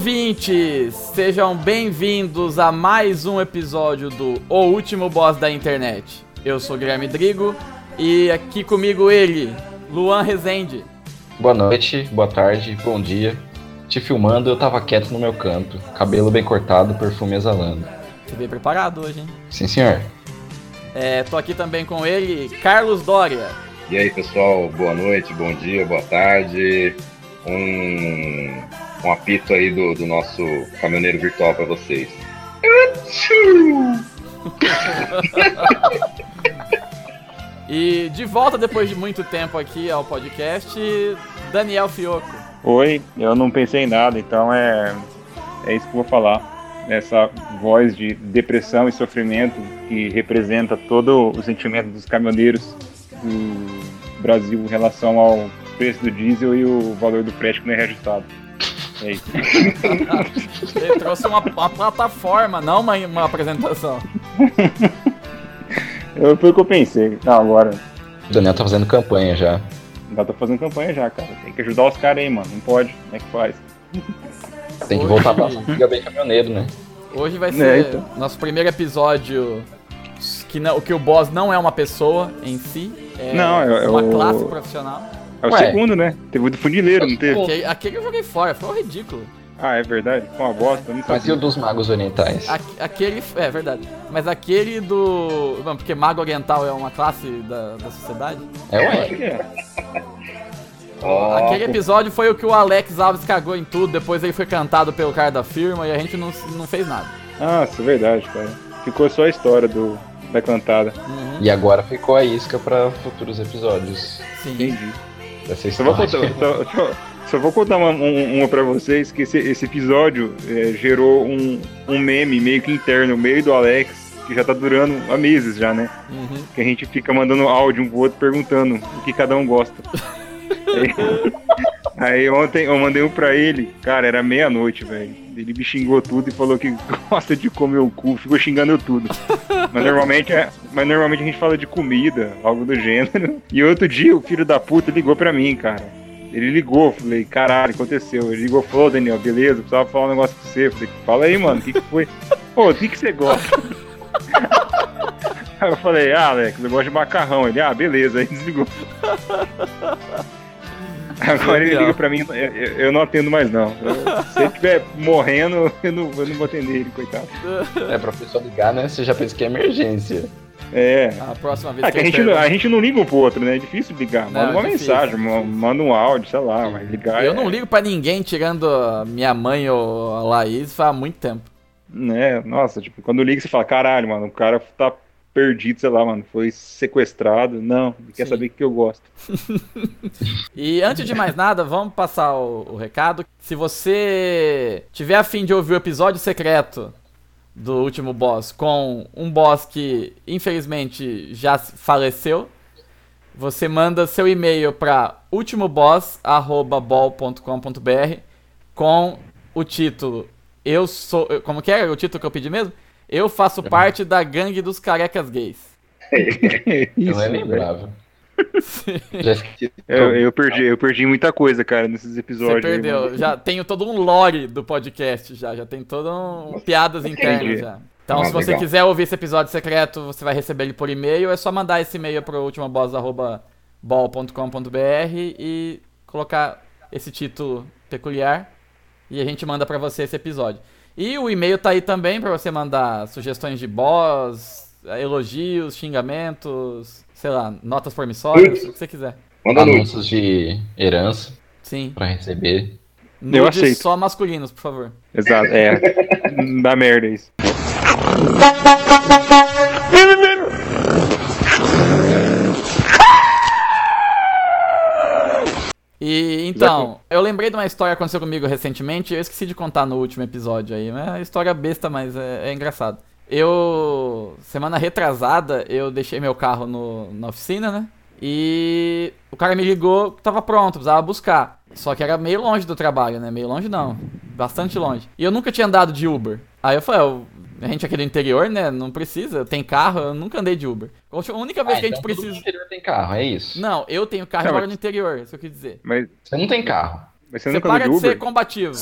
Olá, ouvintes! Sejam bem-vindos a mais um episódio do O Último Boss da Internet. Eu sou Guilherme Drigo e aqui comigo ele, Luan Rezende. Boa noite, boa tarde, bom dia. Te filmando, eu tava quieto no meu canto, cabelo bem cortado, perfume exalando. Você veio preparado hoje, hein? Sim, senhor. É, tô aqui também com ele, Carlos Dória. E aí, pessoal, boa noite, bom dia, boa tarde. Um, um apito aí do, do nosso caminhoneiro virtual para vocês. e de volta depois de muito tempo aqui ao podcast, Daniel Fioco. Oi, eu não pensei em nada, então é, é isso que eu vou falar. Essa voz de depressão e sofrimento que representa todo o sentimento dos caminhoneiros do Brasil em relação ao preço do diesel e o valor do frete que não é reajustado. É isso. Ele trouxe uma, uma plataforma, não uma, uma apresentação. Eu, foi o que eu pensei. Não, agora. O Daniel tá fazendo campanha já. Já tô fazendo campanha já, cara. Tem que ajudar os caras aí, mano. Não pode. Como é que faz? Tem que voltar pra ficar bem caminhoneiro, né? Hoje vai ser é, então. nosso primeiro episódio que, não, que o boss não é uma pessoa em si. É não, é, uma é classe profissional. É o Ué, segundo, né? Teve o do funileiro, não teve? Aquele, aquele eu joguei fora, foi um ridículo. Ah, é verdade? Foi uma bosta. Não Mas e o dos magos orientais? A, aquele. É verdade. Mas aquele do. Não, porque mago oriental é uma classe da, da sociedade? É, ué. Oh. Aquele episódio foi o que o Alex Alves cagou em tudo, depois ele foi cantado pelo cara da firma e a gente não, não fez nada. Ah, isso é verdade, cara. Ficou só a história do, da cantada. Uhum. E agora ficou a isca para futuros episódios. Sim. Entendi. Só vou, contar, só, só, só vou contar uma, uma pra vocês, que esse, esse episódio é, gerou um, um meme meio que interno, meio do Alex, que já tá durando há meses já, né? Uhum. Que a gente fica mandando áudio um pro outro perguntando o que cada um gosta. aí, aí, ontem eu mandei um pra ele, cara, era meia-noite, velho. Ele me xingou tudo e falou que gosta de comer o cu, ficou xingando tudo. Mas normalmente, é, mas normalmente a gente fala de comida, algo do gênero. E outro dia o filho da puta ligou pra mim, cara. Ele ligou, falei, caralho, aconteceu. Ele ligou, falou, Daniel, beleza, precisava falar um negócio com você. Falei, fala aí, mano, o que, que foi? Pô, o que, que você gosta? Aí eu falei, ah, Alex, eu gosto de macarrão. Ele, ah, beleza, aí desligou. Agora ele liga pra mim, eu, eu não atendo mais não. se ele estiver morrendo, eu não, eu não vou atender ele, coitado. É, pra pessoa ligar, né? Você já pensa que é emergência. É. A próxima vez é, que, a, gente, a gente não liga um pro outro, né? É difícil ligar. Manda não, uma é difícil, mensagem, é manda um áudio, sei lá, mas ligar. Eu é... não ligo pra ninguém, tirando minha mãe ou a Laís, faz muito tempo. Né, nossa, tipo, quando liga você fala, caralho, mano, o cara tá perdido, sei lá, mano, foi sequestrado. Não, quer saber o que eu gosto. e antes de mais nada, vamos passar o, o, recado. Se você tiver afim de ouvir o episódio secreto do último boss com um boss que infelizmente já faleceu, você manda seu e-mail para ultimoboss@bol.com.br com o título Eu sou, como que era o título que eu pedi mesmo? Eu faço parte da gangue dos carecas gays. Isso, não é lembrava. eu, eu, perdi, eu perdi muita coisa, cara, nesses episódios. Você perdeu. Aí, já tenho todo um lore do podcast já, já tem todo um piadas internas já. Então, ah, se você legal. quiser ouvir esse episódio secreto, você vai receber ele por e-mail. É só mandar esse e-mail pro ultimaboss.bol.com.br e colocar esse título peculiar e a gente manda para você esse episódio. E o e-mail tá aí também para você mandar sugestões de boss, elogios, xingamentos, sei lá, notas promissórias, o que você quiser. Manda Anúncios de herança. Sim. Pra receber. Nudes Eu aceito. só masculinos, por favor. Exato, é. Dá merda isso. E então, eu lembrei de uma história que aconteceu comigo recentemente, eu esqueci de contar no último episódio aí, é uma história besta, mas é, é engraçado. Eu, semana retrasada, eu deixei meu carro no, na oficina, né? E o cara me ligou, tava pronto, precisava buscar. Só que era meio longe do trabalho, né? Meio longe não, bastante longe. E eu nunca tinha andado de Uber. Aí eu falei, eu a gente aqui do interior, né? Não precisa. Tem carro, eu nunca andei de Uber. A única vez ah, que a gente então precisa. No interior tem carro, é isso? Não, eu tenho carro e moro no interior, isso que eu quis dizer. Mas você não tem carro. Mas você Você para de de ser combativo.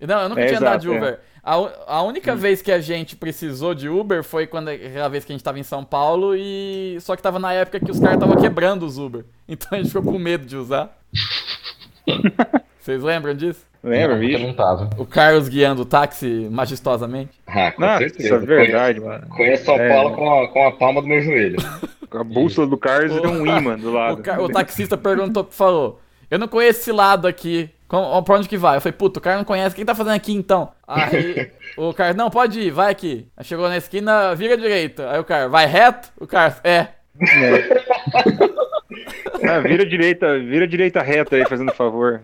Não, eu nunca É, tinha andado exato, de é. Uber. A, u- a única vez que a gente precisou de Uber foi quando aquela vez que a gente tava em São Paulo e só que tava na época que os caras estavam quebrando os Uber. Então a gente ficou com medo de usar. Vocês lembram disso? Lembra, Não, bicho? não tava. O Carlos guiando o táxi majestosamente. Ah, com Nossa, certeza. isso é verdade, mano. Conheço São É. Paulo com a, com a palma do meu joelho. A bússola do Carlos O- tem um imã do O, lado. ca- o taxista perguntou, falou: Eu não conheço esse lado aqui. Com, pra onde que vai? Eu falei, puta, o cara não conhece. O que tá fazendo aqui então? Aí o cara, não, pode ir, vai aqui. Aí chegou na esquina, vira à direita. Aí o cara, vai reto? O cara, é. Ah, vira direita, vira direita reta aí, fazendo favor.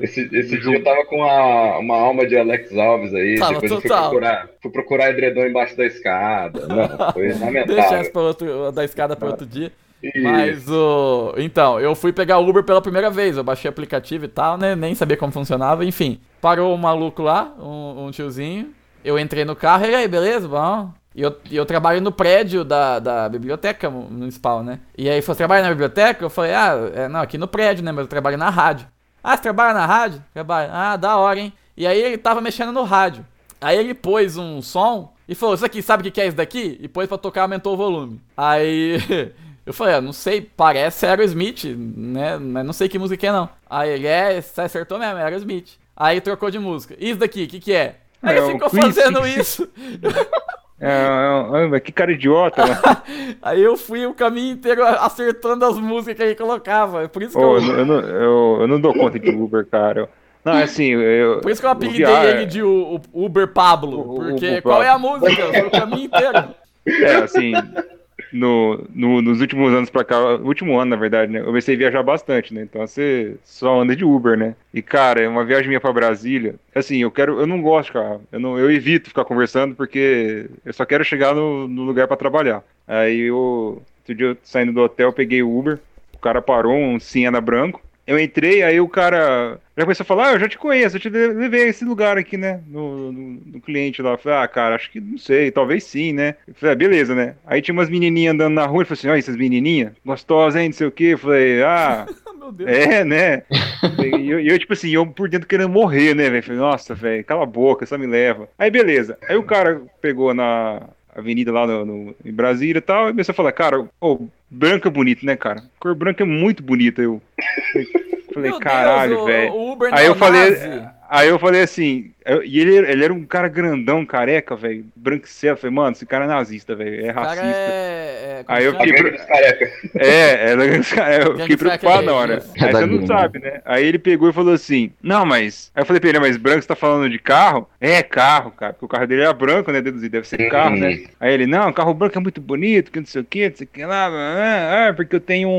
Esse, esse dia eu tava com uma, uma alma de Alex Alves aí. Tava depois eu fui total. procurar, fui procurar edredom embaixo da escada. Não, foi Deixa lamentável. essa pra outro, da escada pra outro dia. Isso. Mas o. Então, eu fui pegar o Uber pela primeira vez. Eu baixei o aplicativo e tal, né? Nem sabia como funcionava. Enfim, parou um maluco lá, um, um tiozinho. Eu entrei no carro e aí, beleza? Bom. E eu, eu trabalho no prédio da, da biblioteca municipal, né? E aí, você trabalha na biblioteca? Eu falei, ah, é, não, aqui no prédio, né? Mas eu trabalho na rádio. Ah, você trabalha na rádio? Trabalho. Ah, da hora, hein? E aí ele tava mexendo no rádio. Aí ele pôs um som e falou: Isso aqui, sabe o que é isso daqui? E pôs pra tocar, aumentou o volume. Aí eu falei: ah, Não sei, parece Aerosmith, né? Mas não sei que música que é, não. Aí ele: É, você acertou mesmo, é Aerosmith. Aí trocou de música. Isso daqui, o que que é? Aí É ele o ficou fazendo isso. É, é, que cara idiota, né? Aí eu fui o caminho inteiro acertando as músicas que ele colocava. Por isso que Ô, eu. eu, não, eu, eu não dou conta de Uber, cara. Não, é assim, eu. Por isso que eu apelidei ele de Uber Pablo. O- o- Porque o qual é a música? Foi o caminho inteiro. É, assim, no, no- nos últimos anos pra cá, último ano, na verdade, né? Eu comecei a viajar bastante, né? Então você só anda de Uber, né? E, cara, uma viagem minha pra Brasília. Assim, eu quero. Eu não gosto de carro. Eu, não, eu evito ficar conversando porque eu só quero chegar no, no lugar pra trabalhar. Aí eu. Outro dia eu saindo do hotel, peguei o Uber. O cara parou, um Siena branco. Eu entrei, aí o cara já começou a falar, ah, eu já te conheço, eu te levei a esse lugar aqui, né? No, no, no cliente lá. Eu falei, ah, cara, acho que não sei, talvez sim, né? Eu falei, ah, beleza, né? Aí tinha umas menininhas andando na rua, ele falou assim, olha essas menininhas, gostosas, hein, não sei o quê. Eu falei, ah, Meu Deus. é, né? E eu, eu, tipo assim, eu por dentro querendo morrer, né, velho? Falei, nossa, velho, cala a boca, só me leva. Aí, beleza. Aí o cara pegou na avenida lá no, no- em Brasília e tal, e começou a falar, cara, ô, branco é bonito, né, cara? Cor branca é muito bonita. Eu falei, caralho, velho. Aí eu falei, aí eu falei assim, e ele, ele era um cara grandão, careca, velho, branquicelo. Eu falei, mano, esse cara é nazista, velho, é racista. é. é Aí eu fiquei- dos careca. É, ela, eu fiquei preocupado na hora. Aí É você não sabe, né? Aí ele pegou e falou assim: Não, mas. Aí eu falei pra ele, mas branco, você tá falando de carro? É, carro, cara. Porque o carro dele era branco, né? Deduzido, deve ser carro, né? Aí ele, não, carro branco é muito bonito, que não sei o que, não sei o que lá. Ah, porque eu tenho um,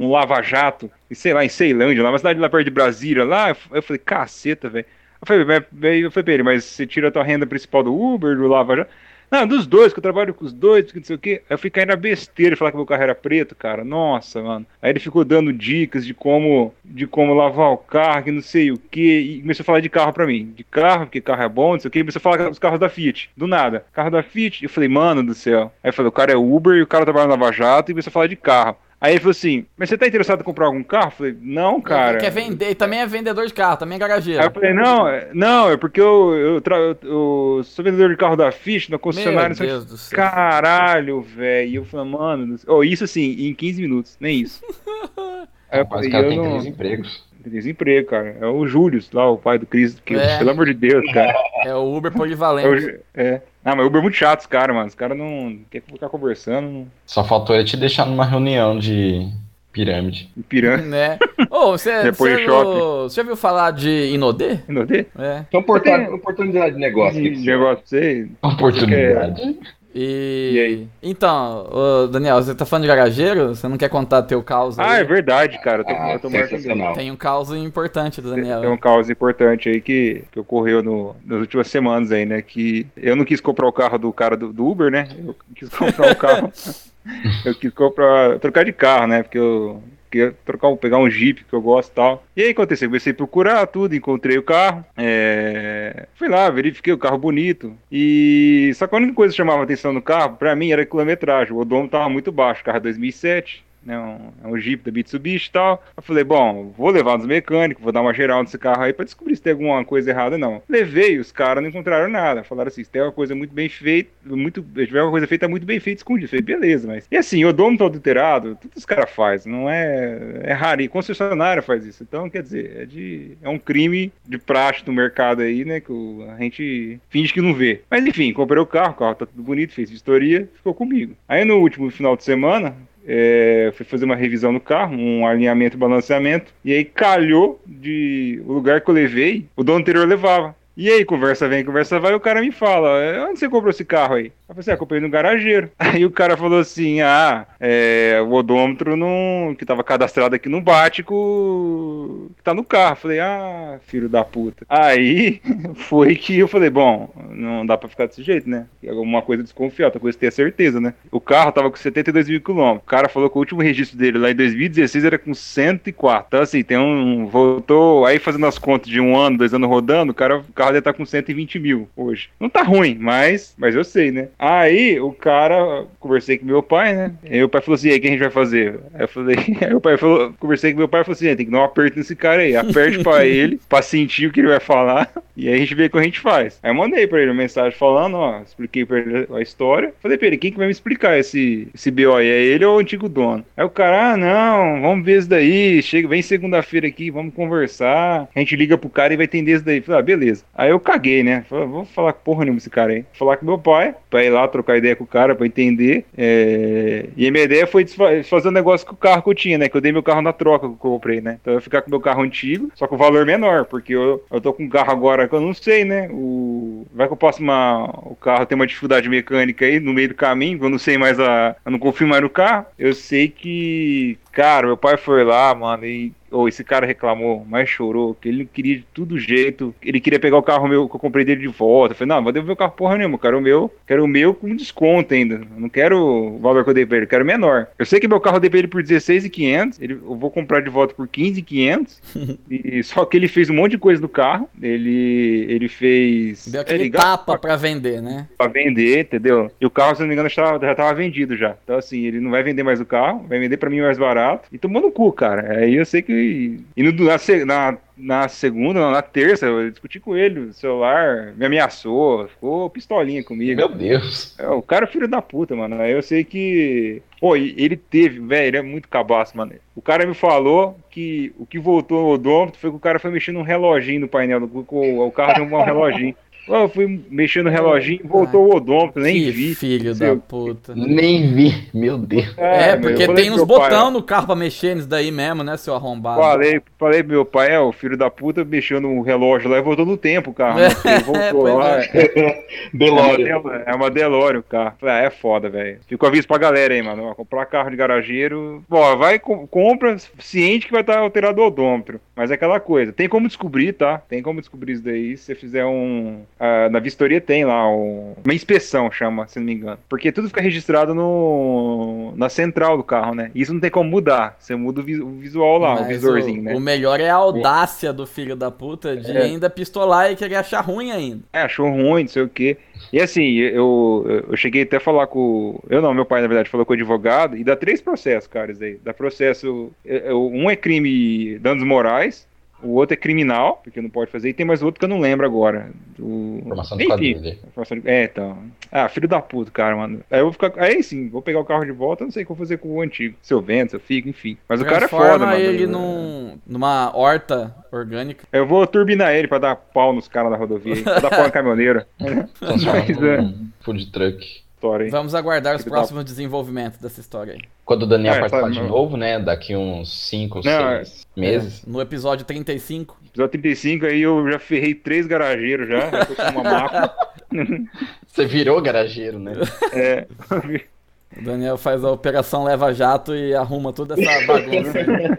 um, um lava-jato, e sei lá, em Ceilândia, lá, uma cidade lá perto de Brasília, lá. Eu falei, caceta, velho. Eu falei, mas- eu falei pra ele, mas você tira a tua renda principal do Uber, do Lava Jato? Não, dos dois, que eu trabalho com os dois, que não sei o quê. Aí eu cair na besteira falar que meu carro era preto, cara. Nossa, mano. Aí ele ficou dando dicas de como, de como lavar o carro, que não sei o quê. E começou a falar de carro pra mim. De carro, porque carro é bom, não sei o quê. E começou a falar dos carros da Fiat. Do nada. Carro da Fiat. Eu falei, mano do céu. Aí eu falei, o cara é Uber e o cara trabalha na Lava Jato. E começou a falar de carro. Aí ele falou assim, mas você tá interessado em comprar algum carro? Eu falei, não, cara. Quer vender, e também é vendedor de carro, também é garageiro. Aí eu falei, não, é- não, é porque eu, eu, tra- eu- sou vendedor de carro da Fiat, na concessionária. Meu Deus do céu. Caralho, velho. E eu falei, mano, oh, isso assim, em 15 minutos, nem isso. Aí eu Mas falei, o cara eu tem não. três empregos. Desemprego, cara. É o Júlio, lá, o pai do Cristo. Que, É. Pelo amor de Deus, cara. É o Uber É, o polivalente. É. Ah, mas Uber é muito chato, os caras, mano. Os caras não querem ficar conversando. Não... Só faltou ele te deixar numa reunião de pirâmide. Pirâmide. Né? Ô, você, Depois você, viu- você já ouviu falar de Inodê? Inodê? É. Então, oportun- oportunidade de negócio. De negócio pra você. Oportunidade. E... E aí? Então, ô, Daniel, você tá falando de garageiro? Você não quer contar teu caos aí? Ah, é verdade, cara. Eu tô, Ah, eu tô sensacional. Tem um caos importante do Daniel. Tem um caos importante aí que, que ocorreu no, nas últimas semanas aí, né? Que eu não quis comprar o carro do cara do, do Uber, né? Eu quis comprar o carro. eu quis comprar. trocar de carro, né? Porque eu queria trocar, um- pegar um Jeep que eu gosto e tal. E aí aconteceu, comecei a procurar tudo, encontrei o carro. é, Fui lá, verifiquei o carro bonito. E só que a única coisa que chamava atenção no carro, pra mim, era a quilometragem. O odômetro tava muito baixo, o carro é 2007. Né? Um, é um Jeep da Mitsubishi e tal. Eu falei, bom, vou levar nos mecânicos, vou dar uma geral nesse carro aí pra descobrir se tem alguma coisa errada não. Levei, os caras não encontraram nada. Falaram assim, se tem uma coisa muito bem feita, muito, se tiver uma coisa feita muito bem feita, escondido. Eu falei, beleza, mas... E assim, o dono tá adulterado, tudo os caras fazem, não é... É raro, e concessionária faz isso. Então, quer dizer, é, de, é um crime de praxe no mercado aí, né, que a gente finge que não vê. Mas enfim, comprei o carro, o carro tá tudo bonito, fez vistoria, ficou comigo. Aí no último final de semana, é, fui fazer uma revisão no carro, um alinhamento e balanceamento, e aí calhou de o lugar que eu levei, o dono anterior levava. E aí, conversa vem, conversa vai, o cara me fala, é, onde você comprou esse carro aí? Eu falei assim, ah, comprei no garageiro. Aí o cara falou assim, ah, é, o odômetro não, que tava cadastrado aqui não bate com o que tá no carro. Eu falei, ah, filho da puta. Aí foi que eu falei, bom, não dá pra ficar desse jeito, né? Alguma coisa desconfiar, outra coisa ter certeza, né? O carro tava com 72 mil quilômetros. O cara falou que o último registro dele lá em 2016 era com 104. Então assim, tem um, voltou, aí fazendo as contas de um ano, dois anos rodando, o cara, o carro deve estar com 120 mil hoje. Não tá ruim, mas, mas eu sei, né? Aí o cara, conversei com meu pai, né? Aí o pai falou assim: aí, o que a gente vai fazer? Aí eu falei, aí o pai falou, conversei com meu pai e falou assim: tem que dar um aperto nesse cara aí, aperte pra ele, pra sentir o que ele vai falar, e aí a gente vê o que a gente faz. Aí eu mandei pra ele uma mensagem falando, ó, expliquei pra ele a história. Falei pra ele, quem que vai me explicar esse, esse BO aí? É ele ou o antigo dono? Aí o cara, ah, não, vamos ver isso daí, chega, vem segunda-feira aqui, vamos conversar. A gente liga pro cara e vai entender isso daí. Falei, ah, beleza. Aí eu caguei, né? Falei, vou falar porra nenhuma esse cara aí. Falar com meu pai, pra ir lá trocar ideia com o cara, pra entender. É... E a minha ideia foi fazer um negócio com o carro que eu tinha, né? Que eu dei meu carro na troca que eu comprei, né? Então eu ia ficar com meu carro antigo, só com valor menor, porque eu, eu tô com um carro agora que eu não sei, né? O... Vai que eu posso uma... o carro tem uma dificuldade mecânica aí no meio do caminho, eu não sei mais a. Eu não confio mais no carro. Eu sei que. Cara, meu pai foi lá, mano, e ou esse cara reclamou, mas chorou, que ele queria de todo jeito, ele queria pegar o carro meu que eu comprei dele de volta. Eu falei, não, vou devolver o carro porra nenhuma, quero o meu, quero o meu com desconto ainda. Eu não quero o valor que eu dei pra ele, quero menor. Eu sei que meu carro eu dei pra ele por 16,500, ele, eu vou comprar de volta por 15,500. e só que ele fez um monte de coisa no carro. Ele ele fez Deu aquele tapa pra vender, né? Pra vender, entendeu? E o carro, se não me engano, já tava, já tava vendido já. Então assim, ele não vai vender mais o carro, vai vender pra mim mais barato. E tomou no cu, cara. Aí eu sei que e, no, na, na, na, segunda, na terça, eu discuti com ele, o celular me ameaçou, ficou pistolinha comigo. Meu Deus. É, o cara é filho da puta, mano. Aí eu sei que. Pô, ele teve, velho, ele é muito cabaço, mano. O cara me falou que o que voltou no odômetro foi que o cara foi mexendo um reloginho no painel. do o carro tem um reloginho. Eu fui mexendo no reloginho, voltou o odômetro, nem que vi. filho da puta. Nem vi, meu Deus. É, é porque tem uns botão no carro pra mexer nisso daí mesmo, né, seu arrombado. Falei, falei pro meu pai, é, o filho da puta mexendo no relógio lá e voltou no tempo o carro. Né? voltou lá. É. Delório. É uma Delório o carro. Falei, ah, é foda, velho. Fico aviso pra galera aí, mano. Comprar carro de garageiro. Bom, vai, compra ciente que vai estar alterado o odômetro. Mas é aquela coisa. Tem como descobrir, tá? Tem como descobrir isso daí. Se você fizer um Uh, na vistoria tem lá um, uma inspeção, chama, se não me engano. Porque tudo fica registrado no, na central do carro, né? Isso não tem como mudar. Você muda o, vi, o visual lá, Mas o visorzinho, o, né? O melhor é a audácia do filho da puta de é. ainda pistolar e querer achar ruim ainda. É, achou ruim, não sei o quê. E assim, eu, eu cheguei até a falar com. Eu não, meu pai, na verdade, falou com o advogado, e dá três processos, cara, isso aí. Dá processo. É, é, um é crime danos morais, o outro é criminal, porque não pode fazer, e tem mais outro que eu não lembro agora. Do... Formação de quadrilha. É, então. Ah, filho da puta, cara, mano. Aí eu vou ficar. Aí sim, vou pegar o carro de volta, não sei o que eu vou fazer com o antigo. Se eu vendo, se eu fico, enfim. Mas o cara é foda, mano. ele num, numa horta orgânica. Eu vou turbinar ele pra dar pau nos caras da rodovia, pra dar pau na caminhoneira. Mas, é. Food truck história, hein? Vamos aguardar os próximos desenvolvimentos dessa história aí. Quando o Daniel é, participar de novo, né? Daqui uns 5 ou 6 meses. É, no episódio 35. Episódio 35 aí eu já ferrei três garageiros já. já tô com uma máquina. Você virou garageiro, né? É. O Daniel faz a operação Leva Jato e arruma toda essa bagunça.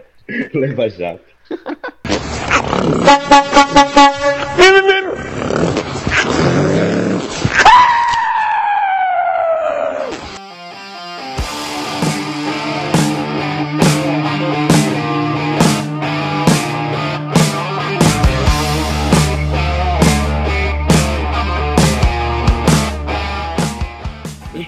Leva Jato.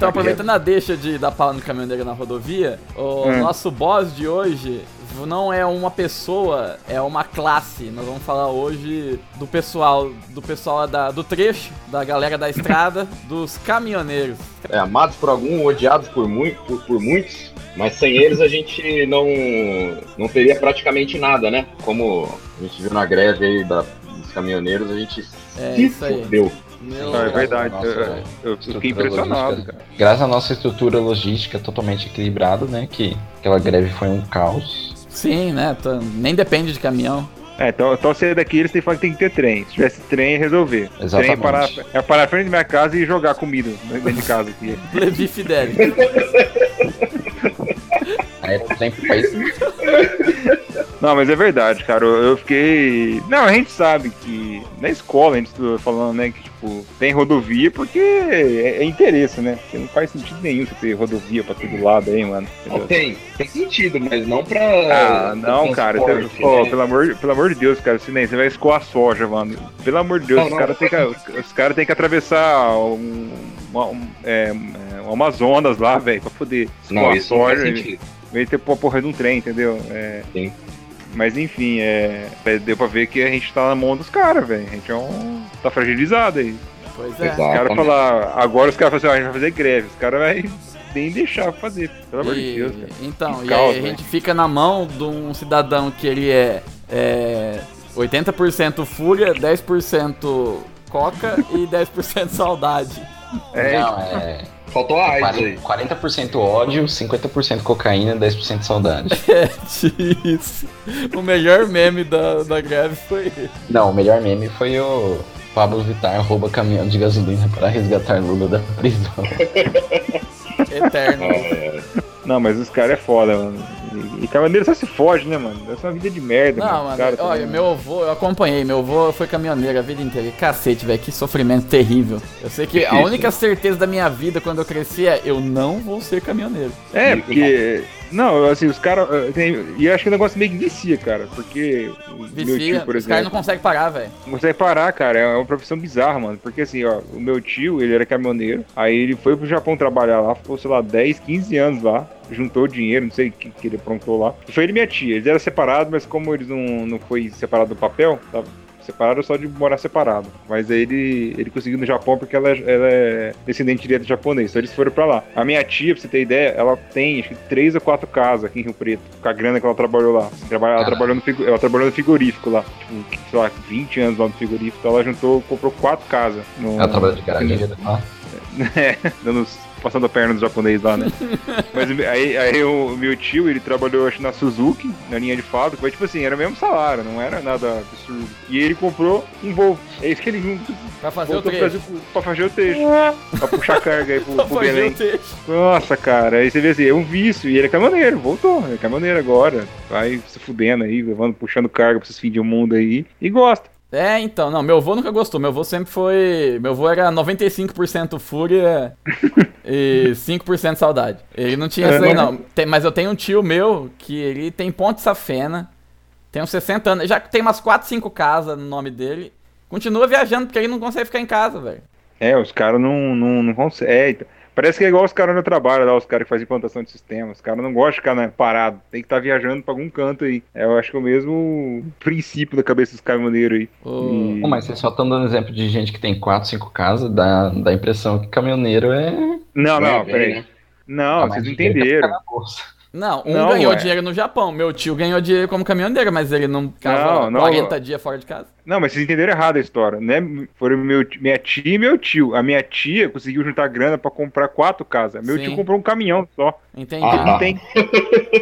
Então, aproveitando a deixa de dar pau no caminhoneiro na rodovia, o Hum. nosso boss de hoje não é uma pessoa, é uma classe. Nós vamos falar hoje do pessoal, do pessoal da, do trecho, da galera da estrada, dos caminhoneiros. É, amados por algum, odiados por, muito, por, por muitos, mas sem eles a gente não, não teria praticamente nada, né? Como a gente viu na greve aí da, dos caminhoneiros, a gente É se isso aí. Meu- Não, é verdade. Nossa, eu, eu fiquei impressionado, logística. cara. Graças à nossa estrutura logística totalmente equilibrada, né? Que aquela greve foi um caos. Sim, né? tá- Nem depende de caminhão. É, então, então sair daqui eles têm que tem que ter trem. Se tivesse trem, ia resolver. Exatamente. Trem é parar, é parar frente da minha casa e jogar comida dentro de casa aqui. Levi Fidelis. Aí era sempre país. Não, mas é verdade, cara. Eu, fiquei. Não, a gente sabe que na escola a gente estuda falando, né, que tipo, tem rodovia porque é, é interesse, né? Porque não faz sentido nenhum você ter rodovia pra todo lado aí, mano. Entendeu? tem, tem sentido, mas não pra. Ah, não, cara. Você, né? pelo, amor, pelo amor de Deus, cara, se nem você vai escoar soja, mano. Pelo amor de Deus, Não, os caras têm que, os cara tem que atravessar um, uma- um, é, é, um Amazonas lá, velho, pra poder Não, isso não faz sentido. Veio ter porra de um trem, entendeu? É, Sim. Mas enfim, é, é, deu pra ver que a gente tá na mão dos caras, velho. A gente é um. tá fragilizado aí. Pois é. Exato. Os caras falar, agora os caras falam assim, ó, a gente vai fazer greve. Os caras vai nem deixar pra fazer, pelo amor de Deus, cara. Então, Que e caos, aí a gente fica na mão de um cidadão que ele é, é 80% fúria, 10% coca e 10% saudade. É, Não, é. Faltou a AIDS aí. 40%, 40% ódio, 50% cocaína, 10% saudade. É isso. O melhor meme da, da greve foi esse. Não, o melhor meme foi o Pablo Vittar rouba caminhão de gasolina para resgatar Lula da prisão. Eterno. É, Não, mas os caras é foda, mano. E, e caminhoneiro só se foge, né, mano? Essa é uma vida de merda, Não, mano. Mano, caras olha, também, meu avô, eu acompanhei, meu avô foi caminhoneiro a vida inteira. E cacete, velho, que sofrimento terrível. Eu sei que a única certeza da minha vida quando eu cresci é eu não vou ser caminhoneiro. É, porque. Não, assim, os caras. eh, E eu acho que o negócio meio que vicia, cara. Porque o meu Vicia, tio, por os caras exemplo. não conseguem parar, velho. Não consegue parar, cara. É uma profissão bizarra, mano. Porque assim, ó, o meu tio, ele era caminhoneiro. Aí ele foi pro Japão trabalhar lá, ficou, sei lá, 10, 15 anos lá. Juntou dinheiro, não sei o que, que ele aprontou lá. Foi ele e minha tia. Eles eram separados, mas como eles não, não foi separado do papel, tava separado só de morar separado. Mas aí ele, ele conseguiu no Japão porque ela, ela é descendente direto de japonês. Então eles foram pra lá. A minha tia, pra você ter ideia, ela tem acho que três ou quatro casas aqui em Rio Preto. Com a grana que ela trabalhou lá. Trabalha- ela, Caralho. trabalhou no, ela trabalhou no frigorífico lá. Tipo, sei lá, 20 anos lá no frigorífico. Então ela juntou, comprou quatro casas. No, Ela trabalha de garageira lá. é, dando, passando a perna do japonês lá, né? Mas aí, aí o meu tio, ele trabalhou, acho, na Suzuki, na linha de fábrica, mas tipo assim, era o mesmo salário, não era nada absurdo. E ele comprou um Volvo. É isso que ele junto, Pra fazer o trecho. Pra fazer o texto. pra puxar carga aí pro, Pra pro fazer Belém. o trecho. Nossa, cara, aí você vê assim, é um vício. E ele é caminhoneiro, voltou, ele é caminhoneiro agora. Vai se fudendo aí, levando, puxando carga pra esses fins de mundo aí. E gosta. É, então, não, meu avô nunca gostou. Meu avô sempre foi. Meu avô era 95% fúria e 5% saudade. Ele não tinha É, isso aí, né? não. Tem- mas eu tenho um tio meu que ele tem Ponte Safena, tem uns 60 anos, já tem umas 4, 5 casas no nome dele. Continua viajando porque ele não consegue ficar em casa, velho. É, os caras não, não, não conseguem. É, então, parece que é igual os caras no trabalho lá, os caras que fazem implantação de sistema. Os caras não gostam de ficar né, parado, tem que estar viajando pra algum canto aí. É, eu acho que é o mesmo princípio da cabeça dos caminhoneiros aí. O- E- mas vocês só estão dando exemplo de gente que tem 4, 5 casas, dá, dá a impressão que caminhoneiro é. Não, não, É, peraí. né? Não, Ah, vocês entenderam. Não, um Não, ganhou ué. dinheiro no Japão. Meu tio ganhou dinheiro como caminhoneiro, mas ele não ficava Não, não. 40 dias fora de casa. Não, mas vocês entenderam errado a história, né? Foram meu, minha tia e meu tio. A minha tia conseguiu juntar grana pra comprar quatro casas. Meu Sim. tio comprou um caminhão só. Entendi. Ah, Ele não tem.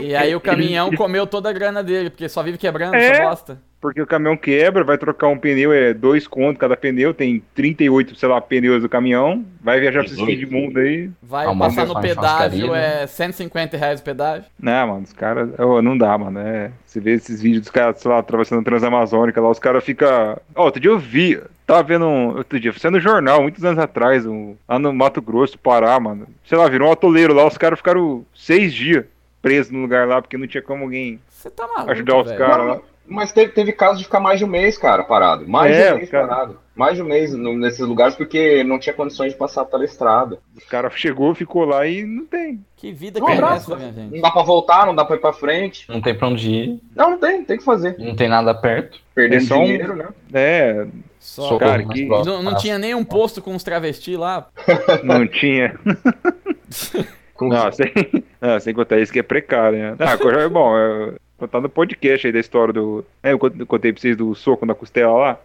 E aí o caminhão comeu toda a grana dele, porque só vive quebrando É. essa bosta. Porque o caminhão quebra, vai trocar um pneu, é dois contos cada pneu, tem 38, sei lá, pneus do caminhão, vai viajar pra esses 18. fins de mundo aí. Vai Almoço passar no pedágio, né? é 150 reais o pedágio. Não, mano, os caras. ô, não dá, mano. É, você vê esses vídeos dos caras, sei lá, atravessando a Transamazônica lá, os caras ficam. Ó, outro dia eu vi. Tava vendo um, outro dia, foi no jornal, muitos anos atrás, um, lá no Mato Grosso, Pará, mano. Sei lá, virou um atoleiro lá, os caras ficaram seis dias presos no lugar lá, porque não tinha como alguém tá maluco, ajudar os caras lá. Mas teve, teve casos de ficar mais de um mês, cara, parado. Mais É, de um mês cara. parado. Mais de um mês no- nesses lugares porque não tinha condições de passar pela estrada. O cara chegou, ficou lá e não tem. Que vida Um que é abraço. essa, minha gente? Não dá pra voltar, não dá pra ir pra frente. Não tem pra onde ir, Não, não tem, tem que fazer. não tem nada perto. Perdendo É só um- dinheiro, né? É, Só. Socorro cara, que-. Não, não tinha nem um posto com uns travestis lá. não tinha. Não, sem, não, sem contar isso que é precário, né? Ah, coisa é bom. É, contar no podcast aí da história do. É, eu cont- eu contei pra vocês do soco na costela lá.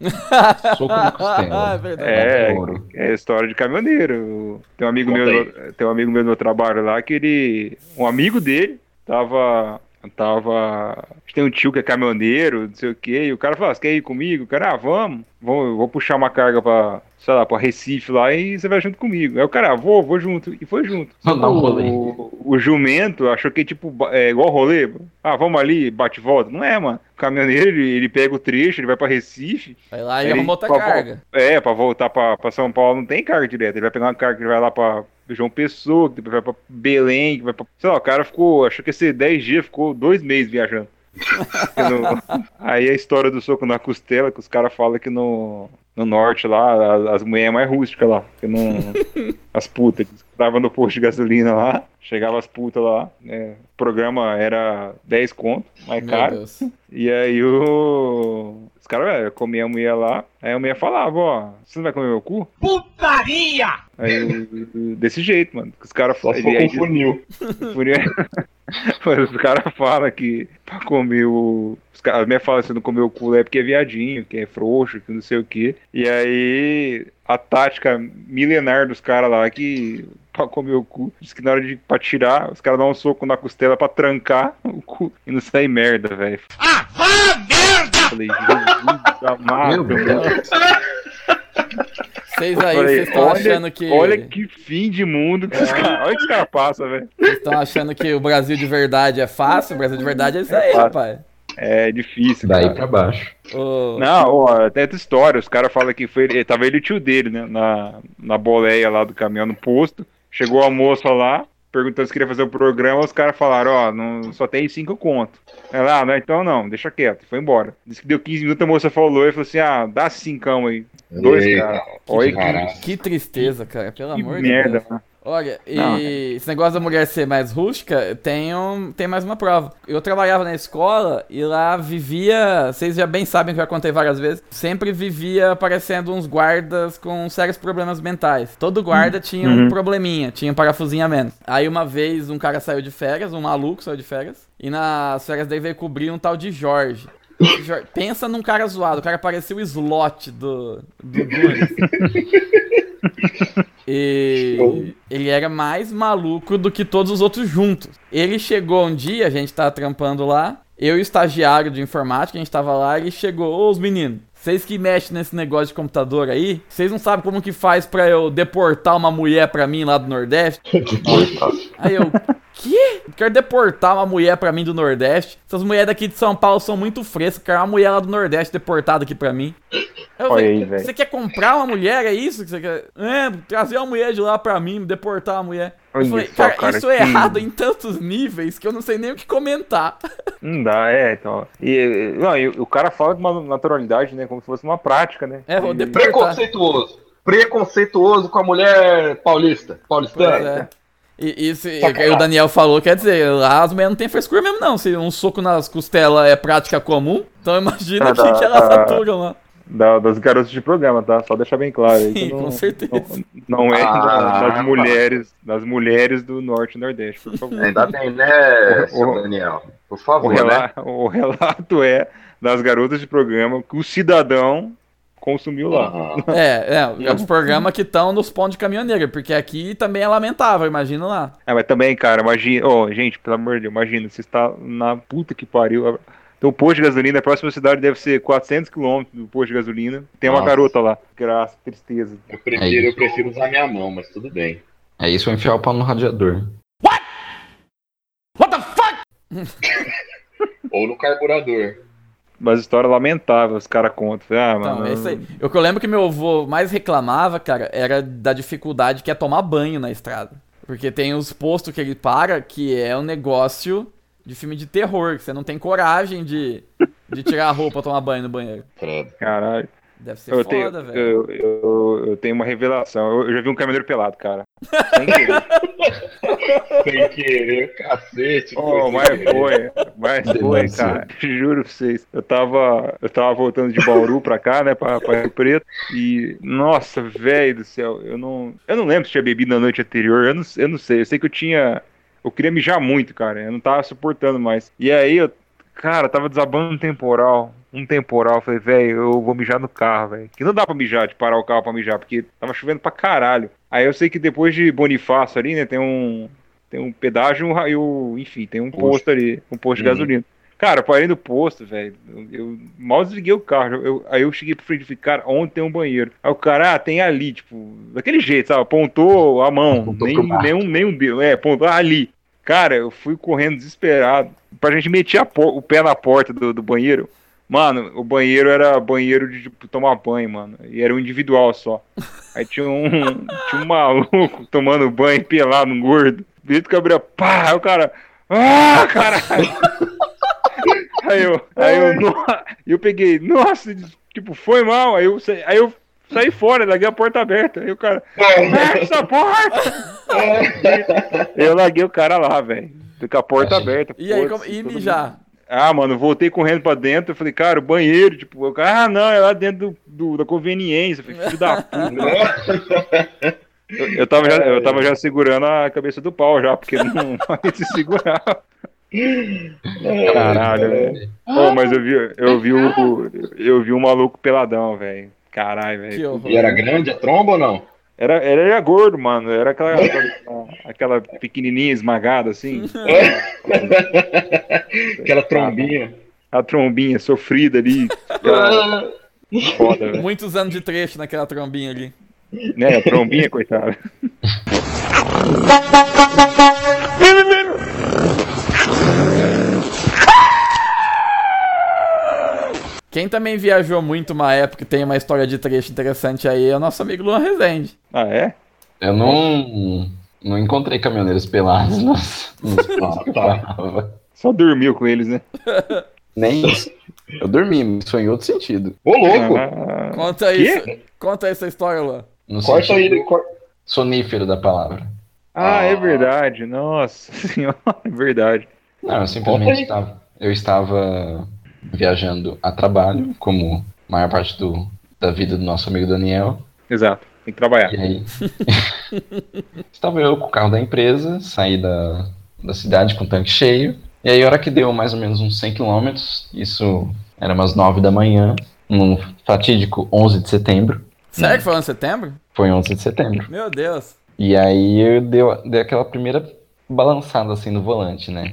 Soco na costela. é verdade. É, é história de caminhoneiro. Tem um amigo Conta meu, aí. tem um amigo meu no meu trabalho lá que ele, um amigo dele tava tava, tem um tio que é caminhoneiro, não sei o quê, e o cara falou, ah, você quer ir comigo? O cara, ah, vamos, vou, vou puxar uma carga pra, sei lá, pra Recife lá e você vai junto comigo. Aí o cara, ah, vou, vou junto, e foi junto. Dar um rolê. O, o jumento achou que, tipo, é igual rolê, ah, vamos ali, bate e volta. Não é, mano. O caminhoneiro, ele, ele pega o trecho, ele vai pra Recife, Vai lá e Ele- arrumou outra pra- carga. é, pra voltar pra, pra São Paulo não tem carga direta. Ele vai pegar uma carga que vai lá pra João Pessoa, que depois vai pra Belém, que vai pra. Sei lá, o cara ficou. Achou que ia ser 10 dias, ficou dois meses viajando. No- Aí a história do soco na costela, que os caras falam que no, no norte lá, as, as mulheres é mais rústicas lá. Que não, as putas que estavam no posto de gasolina lá, chegava as putas lá, né? O programa era 10 conto, mais Meu caro. Deus. E aí o. Os caras é, comiam a mulher lá, aí a mulher falava, ó, você não vai comer meu cu? Putaria! Aí o- desse jeito, mano. que Os caras Só for aí- com funil. Mas os caras falam que pra comer o. Os caras, a mulher fala assim, não comer o cu é porque é viadinho, que é frouxo, que não sei o quê. E aí a tática milenar dos caras lá que pra comer o cu, diz que na hora de pra tirar, os caras dão um soco na costela pra trancar o cu e não sair merda, velho. Ah, merda! Falei, Jesus amado, Meu. Deus. Vocês aí, vocês estão achando que. olha que fim de mundo que os caras. Olha que os caras passam, velho. Vocês estão achando que o Brasil de verdade é fácil? O Brasil de verdade é isso aí, fácil. rapaz. É difícil, Daí cara. pra baixo. Ô, Não, ó, tem outra história. Os caras falam que foi. ele- Tava ele e o tio dele, né? Na, na boleia lá do caminhão no posto. Chegou a moça lá, perguntando se queria fazer o programa. Os caras falaram: Ó, não, só tem cinco conto. Ela, ah, não, então não, deixa quieto. Foi embora. Disse que deu 15 minutos, a moça falou e falou assim: Ah, dá cincão aí. Dois, Eita, cara. Que, caralho. que tristeza, cara. Pelo que amor de merda, Deus. mano. Olha, e Não. esse negócio da mulher ser mais rústica, tem, um, tem mais uma prova. Eu trabalhava na escola e lá vivia, vocês já bem sabem que eu já contei várias vezes, sempre vivia aparecendo uns guardas com sérios problemas mentais. Todo guarda tinha um Uhum. probleminha, tinha um parafusinho a menos. Aí uma vez um cara saiu de férias, um maluco saiu de férias, e nas férias daí veio cobrir um tal de Jorge. Pensa num cara zoado, o cara parecia o slot do, do Goonies. E ele era mais maluco do que todos os outros juntos. Ele chegou um dia, a gente tava trampando lá, eu e o estagiário de informática, a gente ttava lá, ele chegou, ô os meninos, vocês que mexem nesse negócio de computador aí, vocês não sabem como que faz pra eu deportar uma mulher pra mim lá do Nordeste? Aí eu, que? Quero deportar uma mulher pra mim do Nordeste? Essas mulheres daqui de São Paulo são muito frescas, quero uma mulher lá do Nordeste deportada aqui pra mim. Eu aí, velho. você quer comprar uma mulher? É isso que você quer? É, trazer uma mulher de lá pra mim, deportar uma mulher. Olha eu falei, só, cara, cara, isso é que- errado em tantos níveis que eu não sei nem o que comentar. Não dá, é, então. E, não, e o cara fala de uma naturalidade, né? Como se fosse uma prática, né? É, vou E- Preconceituoso. Preconceituoso com a mulher paulista. Paulistana. é. E isso e Sacanagem. o Daniel falou, quer dizer, lá as mulheres não tem frescura mesmo, não. Se um soco nas costelas é prática comum, então imagina o que, dá- que elas dá- aturam lá. Da- das garotas de programa, tá? Só deixar bem claro Sim, não, com certeza. Não, não é Ah, das mulheres, das mulheres do norte e nordeste, por favor. Ainda bem, né, O- Daniel? Por O, favor, né? o relato é das garotas de programa que o cidadão consumiu lá. Aham. É, é, é os programas que estão nos pontos de caminhoneiro, porque aqui também é lamentável, imagina lá. Ah, mas também, cara, imagina. Ô, gente, pelo amor de Deus, imagina, você está na puta que pariu. Então, o posto de gasolina, a próxima cidade deve ser 400 quilômetros do posto de gasolina. Tem uma Nossa. garota lá. Graça, tristeza. Eu prefiro, É eu prefiro usar minha mão, mas tudo bem. É isso, vou enfiar o pau no radiador. Ou no carburador. Mas história lamentável, os caras contam. Ah, Então, mano. é isso aí. Eu, que eu lembro que meu avô mais reclamava, cara, era da dificuldade que é tomar banho na estrada. Porque tem os postos que ele para, que é um negócio de filme de terror, que você não tem coragem de, de tirar a roupa tomar banho no banheiro. Caralho. Deve ser Eu foda, tenho, velho. eu, eu, eu tenho uma revelação. Eu, já vi um caminhoneiro pelado, cara. Sem querer. Sem querer, cacete. Oh, mas querer. foi, mas foi, cara. Juro pra vocês. Eu tava, eu tava voltando de Bauru pra cá, né, pra, pra Rio Preto. E, nossa, velho do céu, eu não, eu não lembro se tinha bebido na noite anterior. Eu não, eu não sei. Eu sei que eu tinha, eu queria mijar muito, cara. Eu não tava suportando mais. E aí, eu, cara, tava desabando um temporal. Um temporal, eu falei, velho, eu vou mijar no carro, velho. Que não dá pra mijar, de parar o carro pra mijar, porque tava chovendo pra caralho. Aí eu sei que depois de Bonifácio ali, né, tem um, tem um pedágio e um enfim, tem um Posto. posto ali, um posto de Uhum. gasolina. Cara, parei no posto, velho. Eu, eu mal desliguei o carro. Eu- aí eu cheguei pro frente e cara, onde tem um banheiro? Aí o cara, ah, tem ali, tipo, daquele jeito, sabe? Apontou a mão. Apontou nem, um, nem um dedo. É, apontou ali. Cara, eu fui correndo desesperado. Pra gente meter o pé na porta do, do banheiro. Mano, o banheiro era banheiro de tipo, tomar banho, mano. E era um individual só. Aí tinha um, tinha um maluco tomando banho pelado, um gordo. Do jeito que abriu, pá, aí o cara. Ah, caralho! Aí eu, aí eu, no- eu peguei, nossa, tipo, foi mal. Aí eu, aí eu saí fora, larguei a porta aberta. Aí o cara, fecha essa porta! Eu larguei o cara lá, velho. Com a porta aberta. E aí, como, e mijar? ah, mano, voltei correndo pra dentro. Eu falei, cara, o banheiro, tipo, o cara, ah, não, é lá dentro do, do- da conveniência. Eu falei, filho da puta. Eu, eu tava já, eu tava já segurando a cabeça do pau já, porque não vai se segurar. Caralho, velho. Pô, mas eu vi, eu vi o, eu vi um maluco peladão, velho. Caralho, velho. E era grande a tromba ou não? Era, era, era gordo, mano. Era aquela, aquela, aquela pequenininha esmagada, assim. Aquela trombinha. A trombinha sofrida ali. Aquela foda, velho. Muitos anos de trecho naquela trombinha ali. Né, a trombinha, coitada. Quem também viajou muito uma época e tem uma história de trecho interessante aí é o nosso amigo Luan Rezende. Ah, é? Eu não, não encontrei caminhoneiros pelados nos, nos que. Só dormiu com eles, né? Nem isso. Eu dormi, mas foi em outro sentido. Ô, louco! Ah, Conta Quê? isso. Conta essa história, Luan. No Corta aí. cor- sonífero da palavra. ah, é Ah. verdade. Nossa senhora, é verdade. Não, eu simplesmente estava, eu estava viajando a trabalho, como a maior parte do, da vida do nosso amigo Daniel. Exato. Tem que trabalhar. E aí, estava eu com o carro da empresa, saí da, da cidade com o tanque cheio. E aí, a hora que deu mais ou menos uns 100 km, isso era umas 9 da manhã, num fatídico 11 de setembro. Sério que foi ano de setembro? Foi 11 de setembro. Meu Deus. E aí eu dei, dei aquela primeira balançada assim no volante, né?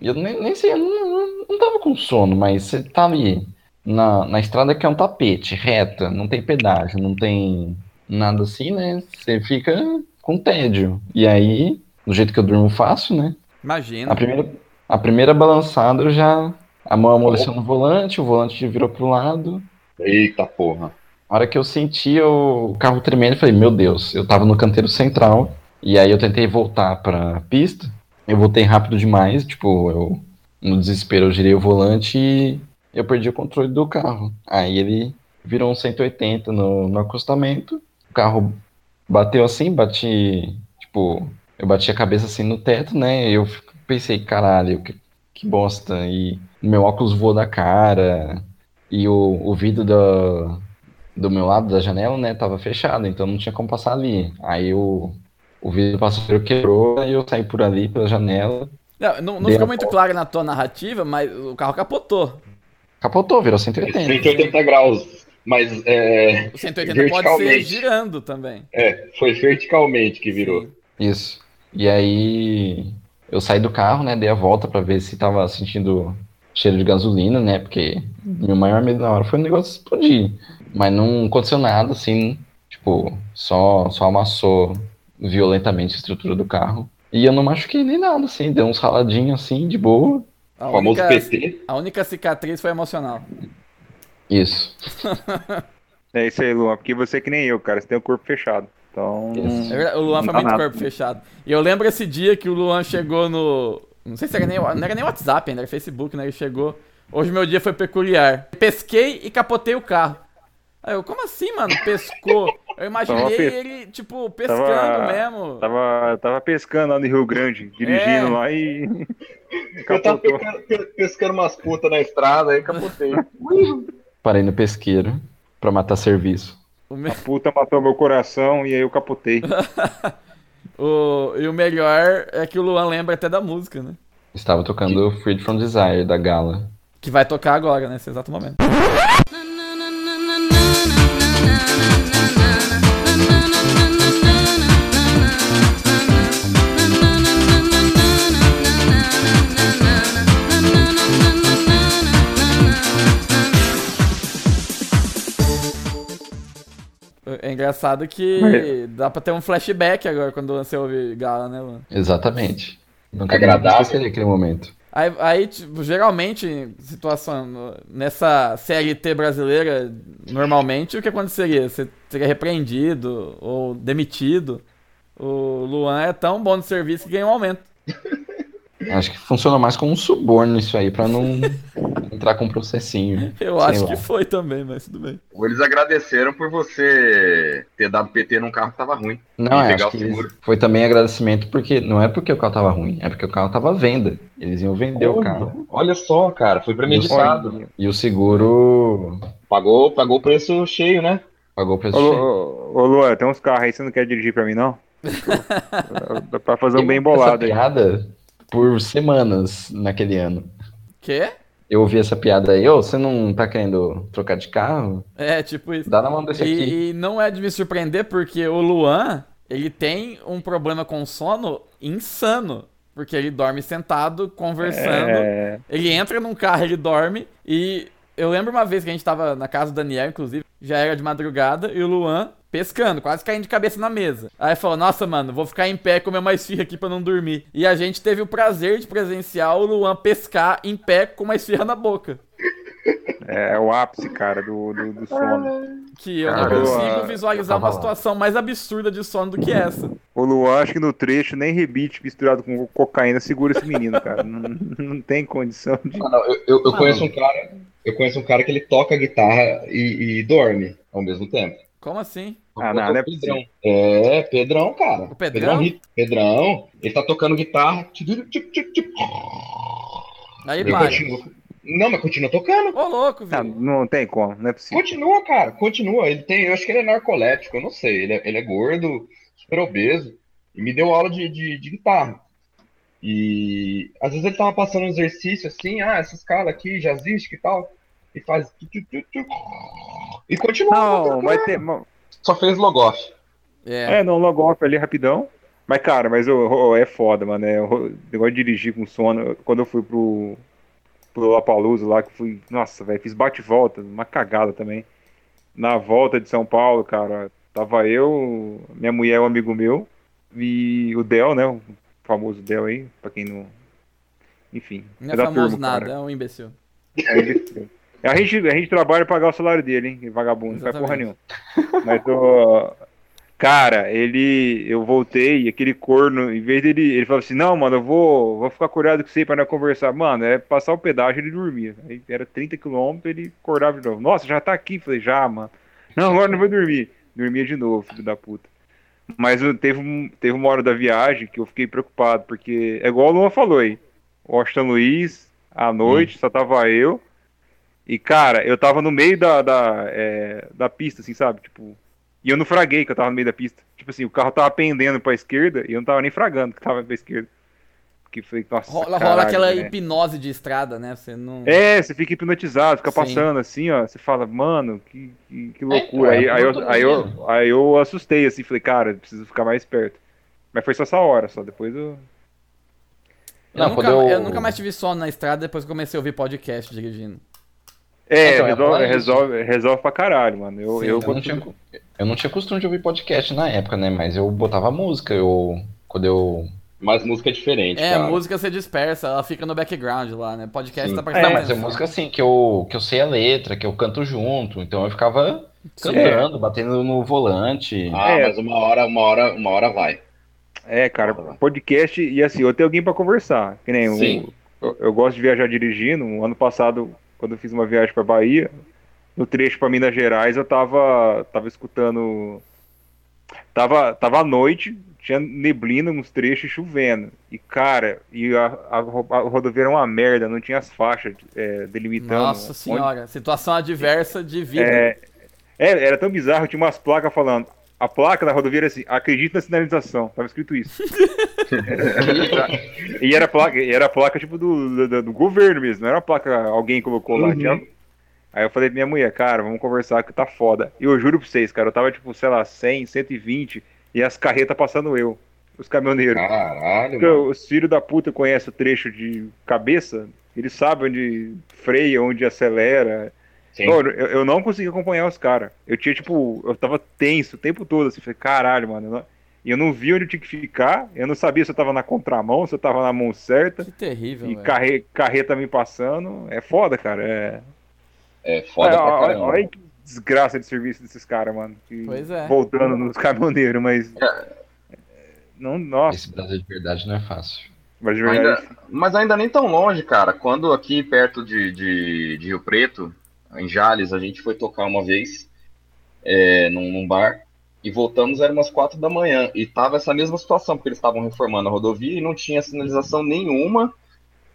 Eu nem, nem sei, eu não, não, não tava com sono, mas você tá ali na, na estrada que é um tapete, reta, não tem pedágio, não tem nada assim, né? Você fica com tédio. E aí, do jeito que eu durmo fácil, né? Imagina. A primeira, a primeira balançada eu já. A mão amoleceu no volante, o volante virou pro lado. Eita porra. A hora que eu senti o carro tremendo, eu falei, meu Deus, eu tava no canteiro central, e aí eu tentei voltar pra pista, eu voltei rápido demais, tipo, eu, no desespero, eu girei o volante e eu perdi o controle do carro. Aí ele virou um 180 no, no acostamento, o carro bateu assim, bati, tipo, eu bati a cabeça assim no teto, né, eu pensei, caralho, que, que bosta, e meu óculos voou da cara, e o, o vidro da, do meu lado da janela, né, tava fechado, então não tinha como passar ali. Aí o, o vidro passageiro quebrou e eu saí por ali pela janela. Não, não, não ficou a muito claro na tua narrativa, mas o carro capotou. Capotou, virou 180. 180 graus. Mas é, O 180 pode ser Verticalmente. girando também. é, foi verticalmente que virou. Sim. Isso. E aí eu saí do carro, né, dei a volta pra ver se tava sentindo cheiro de gasolina, né, porque meu maior medo na hora foi o negócio explodir. Mas não aconteceu nada, assim, tipo, só, só amassou violentamente a estrutura do carro. E eu não machuquei nem nada, assim, deu uns raladinhos assim, de boa. A O famoso única, PT. a única cicatriz foi emocional. Isso. É isso aí, Luan, porque você é que nem eu, cara, você tem o corpo fechado. Então. Isso. É verdade, O Luan foi muito nada. corpo fechado. E eu lembro esse dia que o Luan chegou no, Não sei se era nem, não era nem WhatsApp ainda, era Facebook, né? Ele chegou. Hoje meu dia foi peculiar. Pesquei e capotei o carro. Aí eu, como assim, mano? Pescou? Eu imaginei Tava pe- ele, tipo, pescando Tava- mesmo. Tava, tava pescando lá no Rio Grande, dirigindo É. lá e. Eu tava pescando, pe- pescando umas putas na estrada, aí capotei. Parei no pesqueiro pra matar serviço. O me- A puta matou meu coração e aí eu capotei. o- E o melhor é que o Luan lembra até da música, né? Estava tocando Freed from Desire da Gala. Que vai tocar agora, nesse exato momento. É engraçado que Mas- dá pra ter um flashback agora quando você ouve Gala, né, Luan? Exatamente. Nunca Agradável. esquecerei aquele momento. Aí, aí, tipo, geralmente, situação no- nessa CLT brasileira, normalmente, o que aconteceria? Você seria repreendido ou demitido. O Luan é tão bom de serviço que ganha um aumento. Acho que funciona mais como um suborno isso aí, pra não entrar com um processinho. Eu acho lá. que foi também, mas tudo bem. Ou eles agradeceram por você ter dado PT num carro que tava ruim. Não, é, acho que foi também agradecimento porque não é porque o carro tava ruim, é porque o carro tava à venda. Eles iam vender o carro. Olha só, cara, foi premeditado. E o seguro Pagou, pagou o preço cheio, né? pagou o preço Ô, cheio. ô, ô, Luan, tem uns carros aí, você não quer dirigir pra mim, não? Dá pra fazer um bem bolado aí. piada por semanas naquele ano. Quê? Eu ouvi essa piada aí, ô, você não tá querendo trocar de carro? É, tipo isso. Dá na mão desse aqui. E, e não é de me surpreender porque o Luan, ele tem um problema com sono insano. Porque ele dorme sentado, conversando. É, Ele entra num carro, ele dorme. E eu lembro uma vez que a gente tava na casa do Daniel, inclusive, já era de madrugada, e o Luan pescando, quase caindo de cabeça na mesa. Aí falou: Nossa, mano, vou ficar em pé e comer mais esfirra aqui pra não dormir. E a gente teve o prazer de presenciar o Luan pescar em pé com uma esfirra na boca. é o ápice, cara, do, do, do sono. Que eu não Cara, consigo eu visualizar uma situação mais absurda de sono do que essa. O Luan, acho que no trecho, nem rebite misturado com cocaína segura esse menino, cara. Não, não tem condição de. Ah, não, eu, eu- eu conheço um cara. Eu conheço um cara que ele toca guitarra e, e dorme ao mesmo tempo. Como assim? Ah, não, não é Pedrão. É, Pedrão, cara. O Pedrão? Ri- Pedrão, ele tá tocando guitarra. Aí continua. Não, mas continua tocando. Ô, louco, velho. não tem como, não é possível. Continua, cara, continua. Ele tem, eu acho que ele é narcoléptico, eu não sei. Ele é, ele é gordo, super obeso, e me deu aula de, de, de guitarra. E às vezes ele tava passando um exercício assim, ah, essa escala aqui, jazzística e tal, e faz. E continua. Não, vai ter. Só fez logoff. É. É, não, logo off ali rapidão. Mas, cara, mas ô, ô, é foda, mano. É, o negócio de dirigir com sono. Quando eu fui pro, pro Lapalooza lá, que fui. Nossa, velho, fiz bate-volta, uma cagada também. Na volta de São Paulo, cara, tava eu, minha mulher, um amigo meu, e o Del, né? O famoso Del aí, pra quem não. Enfim. Não é da famoso turma, nada, cara. é um imbecil. É imbecil. A gente, a gente trabalha pra pagar o salário dele, hein? Vagabundo, não faz porra nenhuma. Exatamente. Mas o. Cara, ele. Eu voltei e aquele corno, em vez dele. Ele falou assim: Não, mano, eu vou, vou ficar acordado com você pra nós conversar. Mano, é passar o pedágio ele dormia. Aí era 30 km, ele acordava de novo. Nossa, já tá aqui. Falei: Já, mano. Não, agora não vou dormir. Dormia de novo, filho da puta. Mas teve, um- teve uma hora da viagem que eu fiquei preocupado, porque é igual o Luan falou aí. Washington Luiz, à noite, só tava eu. E, cara, eu tava no meio da, da, é, da pista, assim, sabe? Tipo. E eu não fraguei que eu tava no meio da pista. Tipo assim, o carro tava pendendo pra esquerda e eu não tava nem fragando que tava pra esquerda. Porque foi, nossa. Rola, rola caralho, aquela né? hipnose de estrada, né? Você não. É, você fica hipnotizado, fica Sim. passando assim, ó. Você fala, mano, que, que, que É, loucura. é, aí, é aí, eu eu, tô aí, eu, aí eu assustei, assim, falei, cara, preciso ficar mais esperto. Mas foi só essa hora, só. Depois eu. Eu, Não, nunca, quando eu- eu nunca mais tive sono na estrada depois que comecei a ouvir podcast dirigindo. É, Então, é resolve, resolve, resolve pra caralho, mano. Eu, Sim, eu, Eu não, tinha, eu não tinha costume de ouvir podcast na época, né? Mas eu botava música, eu. Quando eu. Mas música é diferente, É, cara. música você dispersa, ela fica no background lá, né? Podcast Sim. tá Não, prestando mas é música assim, que eu, que eu sei a letra, que eu canto junto. Então eu ficava cantando, batendo no volante. Ah, É. mas uma hora, uma hora, uma hora vai. É, cara, podcast e assim, eu tenho alguém pra conversar. Que nem Sim. o, eu, eu gosto de viajar dirigindo. Um ano passado, quando eu fiz uma viagem pra Bahia, no trecho pra Minas Gerais, eu tava, tava escutando. Tava, tava à noite, tinha neblina nos trechos chovendo. E, cara, e a, a, a rodovia era uma merda, não tinha as faixas é, delimitando. Nossa onde- senhora, situação adversa de vida. É, é, era tão bizarro, tinha umas placas falando. A placa da rodovia era assim, acredita na sinalização. Tava escrito isso. e era placa, era placa tipo do, do, do governo mesmo, não era uma placa alguém colocou lá. tinha- Aí eu falei pra minha mulher, cara, vamos conversar que tá foda. E eu juro pra vocês, cara, eu tava tipo, sei lá, 100, 120 e as carretas passando eu, os caminhoneiros. Caralho, Porque mano. os filhos da puta conhecem o trecho de cabeça, eles sabem onde freia, onde acelera. Eu, eu não consegui acompanhar os caras. Eu tinha, tipo, eu tava tenso o tempo todo, assim, falei, caralho, mano. eu não- E eu não vi onde eu tinha que ficar, eu não sabia se eu tava na contramão, se eu tava na mão certa, Que terrível, e velho. carre, carreta me passando. É foda, cara. É. É foda Olha- pra olha, caramba. olha que desgraça de serviço desses caras, mano. que- Pois é. Voltando nos caminhoneiros, mas. Não, nossa, Esse Brasil de verdade não é fácil. mas. Ainda- mas ainda nem tão longe, cara. Quando aqui perto de, de, de Rio Preto, em Jales, a gente foi tocar uma vez é, num, num bar e voltamos, era umas quatro da manhã. E tava essa mesma situação, porque eles estavam reformando a rodovia e não tinha sinalização nenhuma.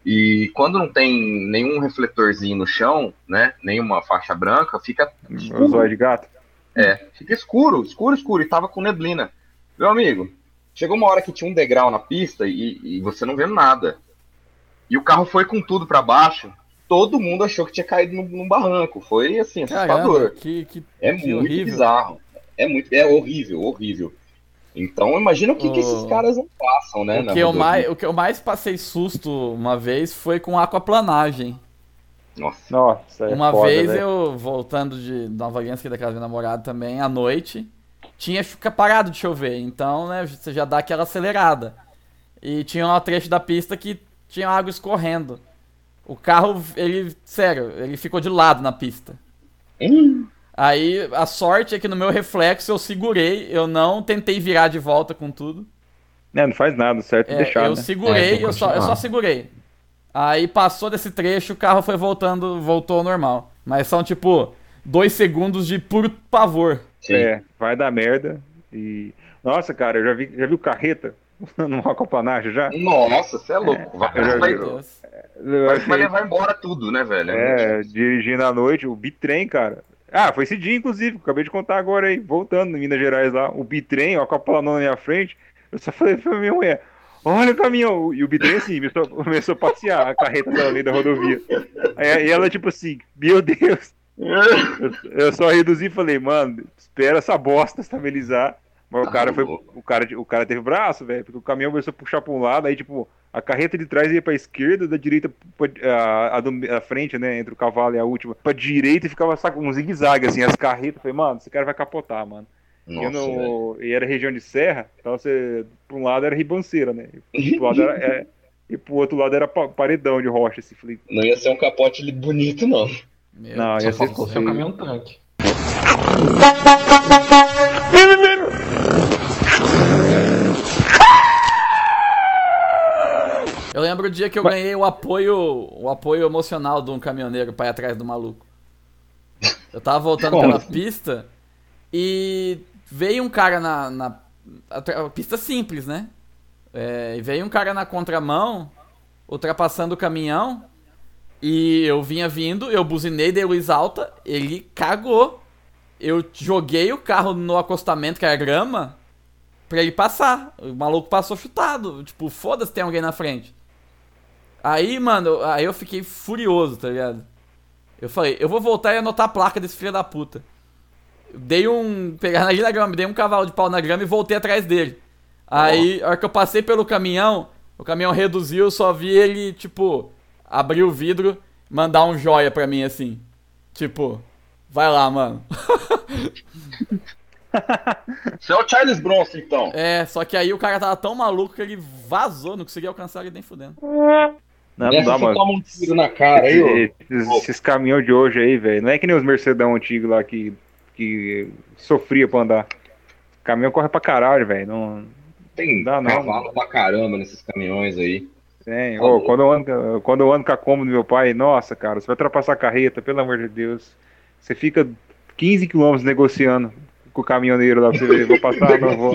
E quando não tem nenhum refletorzinho no chão, né? Nenhuma faixa branca, fica O zóio de gato. é, fica escuro, escuro, escuro, e tava com neblina. Meu amigo, chegou uma hora que tinha um degrau na pista e, e você não vendo nada. E o carro foi com tudo pra baixo, todo mundo achou que tinha caído num, num barranco. Foi assim, Caramba, assustador. que, que, É que muito horrível. bizarro. É muito, é horrível, horrível. Então imagina o que, que esses O- caras não passam, né? o, que eu mais, o que eu mais passei susto uma vez foi com aquaplanagem. Nossa. Nossa, é Uma foda, vez velho. eu, voltando de Nova Orleans, da casa do meu namorado também, à noite, tinha parado de chover, então, né, você já dá aquela acelerada. E tinha um trecho da pista que tinha água escorrendo. O carro, ele, sério, ele ficou de lado na pista. Hum, Aí, a sorte é que no meu reflexo eu segurei, eu não tentei virar de volta com tudo. É, não faz nada, certo É, deixar, eu né? segurei, É, eu, só, eu só segurei. Aí passou desse trecho, o carro foi voltando, voltou ao normal. Mas são tipo dois segundos de puro pavor. sim. É, vai dar merda. E. Nossa, cara, eu já vi, já vi o carreta no aquaplanagem já? Nossa, você é louco. Vai, já vai, vai- achei- vai levar embora tudo, né, velho? É, dirigindo à noite, o bitrem, cara. Ah, foi esse dia, inclusive, acabei de contar agora aí, voltando em Minas Gerais lá, o bitrem, ó, com a planona na minha frente, eu só falei pra minha mulher, olha o caminhão, e o bitrem assim, começou, começou a passear, a carreta pela meio da rodovia. Aí, e ela tipo assim, meu Deus, eu, eu só reduzi e falei, mano, espera essa bosta estabilizar. Mas o Ah, cara foi, louco. o cara, o cara teve braço, velho, porque o caminhão começou a puxar pra um lado, aí tipo, a carreta de trás ia pra esquerda, da direita pra, a, a, do- a frente, né, entre o cavalo e a última, pra direita e ficava saca, um zigue-zague, assim, as carretas, falei, mano, esse cara vai capotar, mano. e, Nossa, velho. no, e era região de serra, então você, pra um lado era ribanceira, né, e pro, lado era, é, e pro outro lado era pa- paredão de rocha, assim, falei, Não ia ser um capote bonito, não. Meu não, ia ser um caminhão tanque. Eu lembro o dia que eu ganhei o apoio, o apoio emocional de um caminhoneiro pra ir atrás do maluco. Eu tava voltando pela assim? pista e veio um cara na, na a, tra- a pista simples, né? É, e veio um cara na contramão, ultrapassando o caminhão, e eu vinha vindo, eu buzinei, dei luz alta, ele cagou. Eu joguei o carro no acostamento, que era grama, pra ele passar. O maluco passou chutado. Tipo, foda-se, tem alguém na frente. Aí, mano, aí eu fiquei furioso, tá ligado? Eu falei, eu vou voltar e anotar a placa desse filho da puta. Eu dei um. Pegar na grama, dei um cavalo de pau na grama e voltei atrás dele. Aí, a hora que eu passei pelo caminhão, o caminhão reduziu, eu só vi ele, tipo, abrir o vidro, mandar um joia pra mim assim. Tipo, vai lá, mano. Você é o Charles Bronson, então. É, só que aí o cara tava tão maluco que ele vazou, não conseguia alcançar ele nem fudendo. não, não dá, mano. toma um tiro na cara aí. Esses, esses caminhões de hoje aí, velho. Não é que nem os Mercedão antigos lá que, que sofria pra andar. O caminhão corre pra caralho, velho. Não... Tem Dá não. cavalo pra caramba nesses caminhões aí. Tem. Ô, quando, eu ando, quando eu ando com a Kombi do meu pai, nossa, cara, você vai ultrapassar a carreta, pelo amor de Deus. Você fica 15 quilômetros negociando com o caminhoneiro lá pra você ver, vou passar, não vou.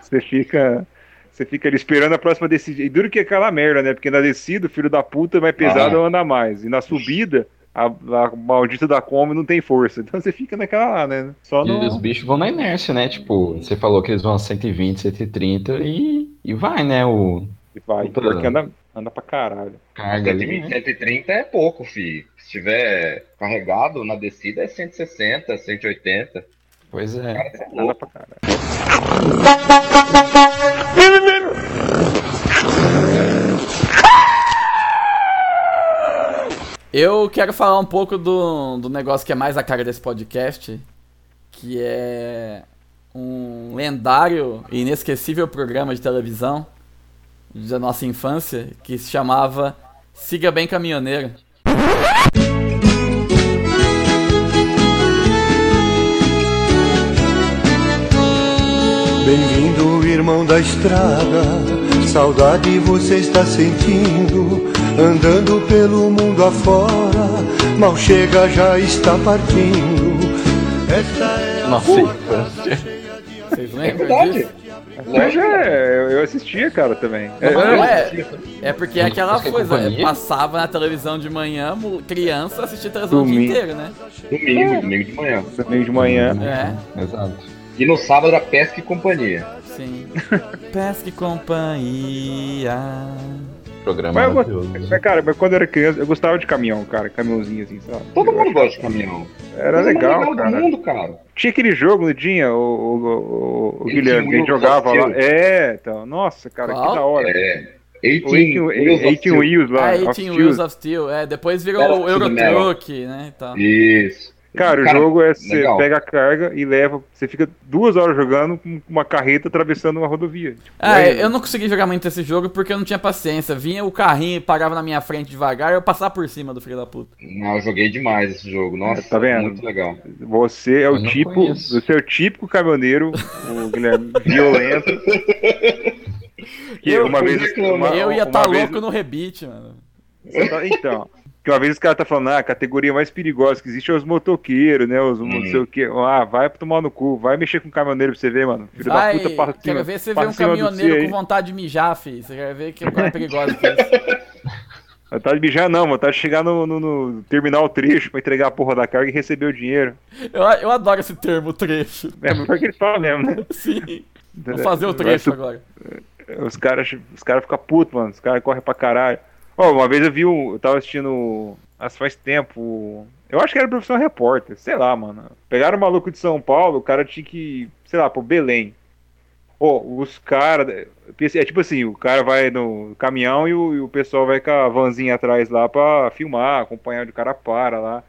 Você fica. Você fica ali esperando a próxima descida. E duro que é aquela merda, né? Porque na descida, o filho da puta é mais pesado Ah. anda mais. E na subida, a, a maldita da Kombi não tem força. Então você fica naquela lá, né? Só E os no. bichos vão na inércia, né? Tipo, você falou que eles vão a 120, 130 e, e vai, né? O E vai. Puta. Pior que anda, anda pra caralho. carga ali, 120, né? 130 é pouco, fi. Se estiver carregado na descida é 160, 180. Pois é. Cara, é Anda louco. pra caralho. Eu quero falar um pouco do, do negócio que é mais a cara desse podcast, que é um lendário e inesquecível programa de televisão da nossa infância, que se chamava Siga Bem Caminhoneiro. Bem-vindo, irmão da estrada. Saudade você está sentindo. Andando pelo mundo afora. Mal chega, já está partindo. Esta é a Nossa, porta infância. Vocês É lembram verdade. disso? Mas é, eu- assistia, cara, também. É, Não é, é, é porque é aquela coisa, companhia? passava na televisão de manhã, criança assistia televisão o dia Domingo. inteiro, né? Domingo, domingo de manhã. domingo de manhã. É, Exato. E no sábado era pesca e companhia. sim. Pesca e companhia. Programa Mas, mas, cara, mas quando eu era criança, eu gostava de caminhão, cara. Caminhãozinho assim, sabe? Todo Eu mundo gosta de caminhão. Era legal, legal cara. do mundo, cara. Tinha aquele jogo, não tinha? O, o, o, o Guilherme, que a gente jogava lá. É, então. Nossa, cara, Qual? que da hora. É. O 18 Eighteen Wheels lá. Ah, of 18 Steel. Wheels of Steel. É, depois virou Era o. Eurotruck, né? Tal. Isso. Cara, o Cara, jogo é você legal. pega a carga e leva. Você fica duas horas jogando com uma carreta atravessando uma rodovia. Tipo, Ah, é- eu não consegui jogar muito esse jogo porque eu não tinha paciência. Vinha o carrinho e parava na minha frente devagar e eu passava por cima do filho da puta. Não, eu joguei demais esse jogo. Nossa, Tá vendo? muito legal. Você é o tipo. conheço. Você é o típico caminhoneiro, o Guilherme, violento. Que Eu uma vez. uma- eu ia estar vez- louco no rebite, mano. Tá- Então, que uma vez os caras tá falando, ah, a categoria mais perigosa que existe é os motoqueiros, né? Os não sei o que. Ah, vai tomar no cu, vai mexer com o caminhoneiro pra você ver, mano. Filho Vai, da puta, passa quero cima- ver você ver um caminhoneiro com vontade de mijar, filho. Você quer ver que o cara é perigoso que isso. Vontade de mijar não, vontade de chegar no, no, no terminar o trecho pra entregar a porra da carga e receber o dinheiro. Eu, eu adoro esse termo, trecho. É, mas que eles falam mesmo, né? Sim. Vamos fazer o trecho agora. Os caras os cara ficam putos, mano. Os caras correm pra caralho. Ó, uma vez eu vi, eu tava assistindo, que faz tempo, eu acho que era profissão repórter, sei lá, mano. Pegaram o maluco de São Paulo, o cara tinha que, sei lá, pro Belém. Ó, os caras, é tipo assim, o cara vai no caminhão e o, e o pessoal vai com a vanzinha atrás lá pra filmar, acompanhar onde o cara para lá.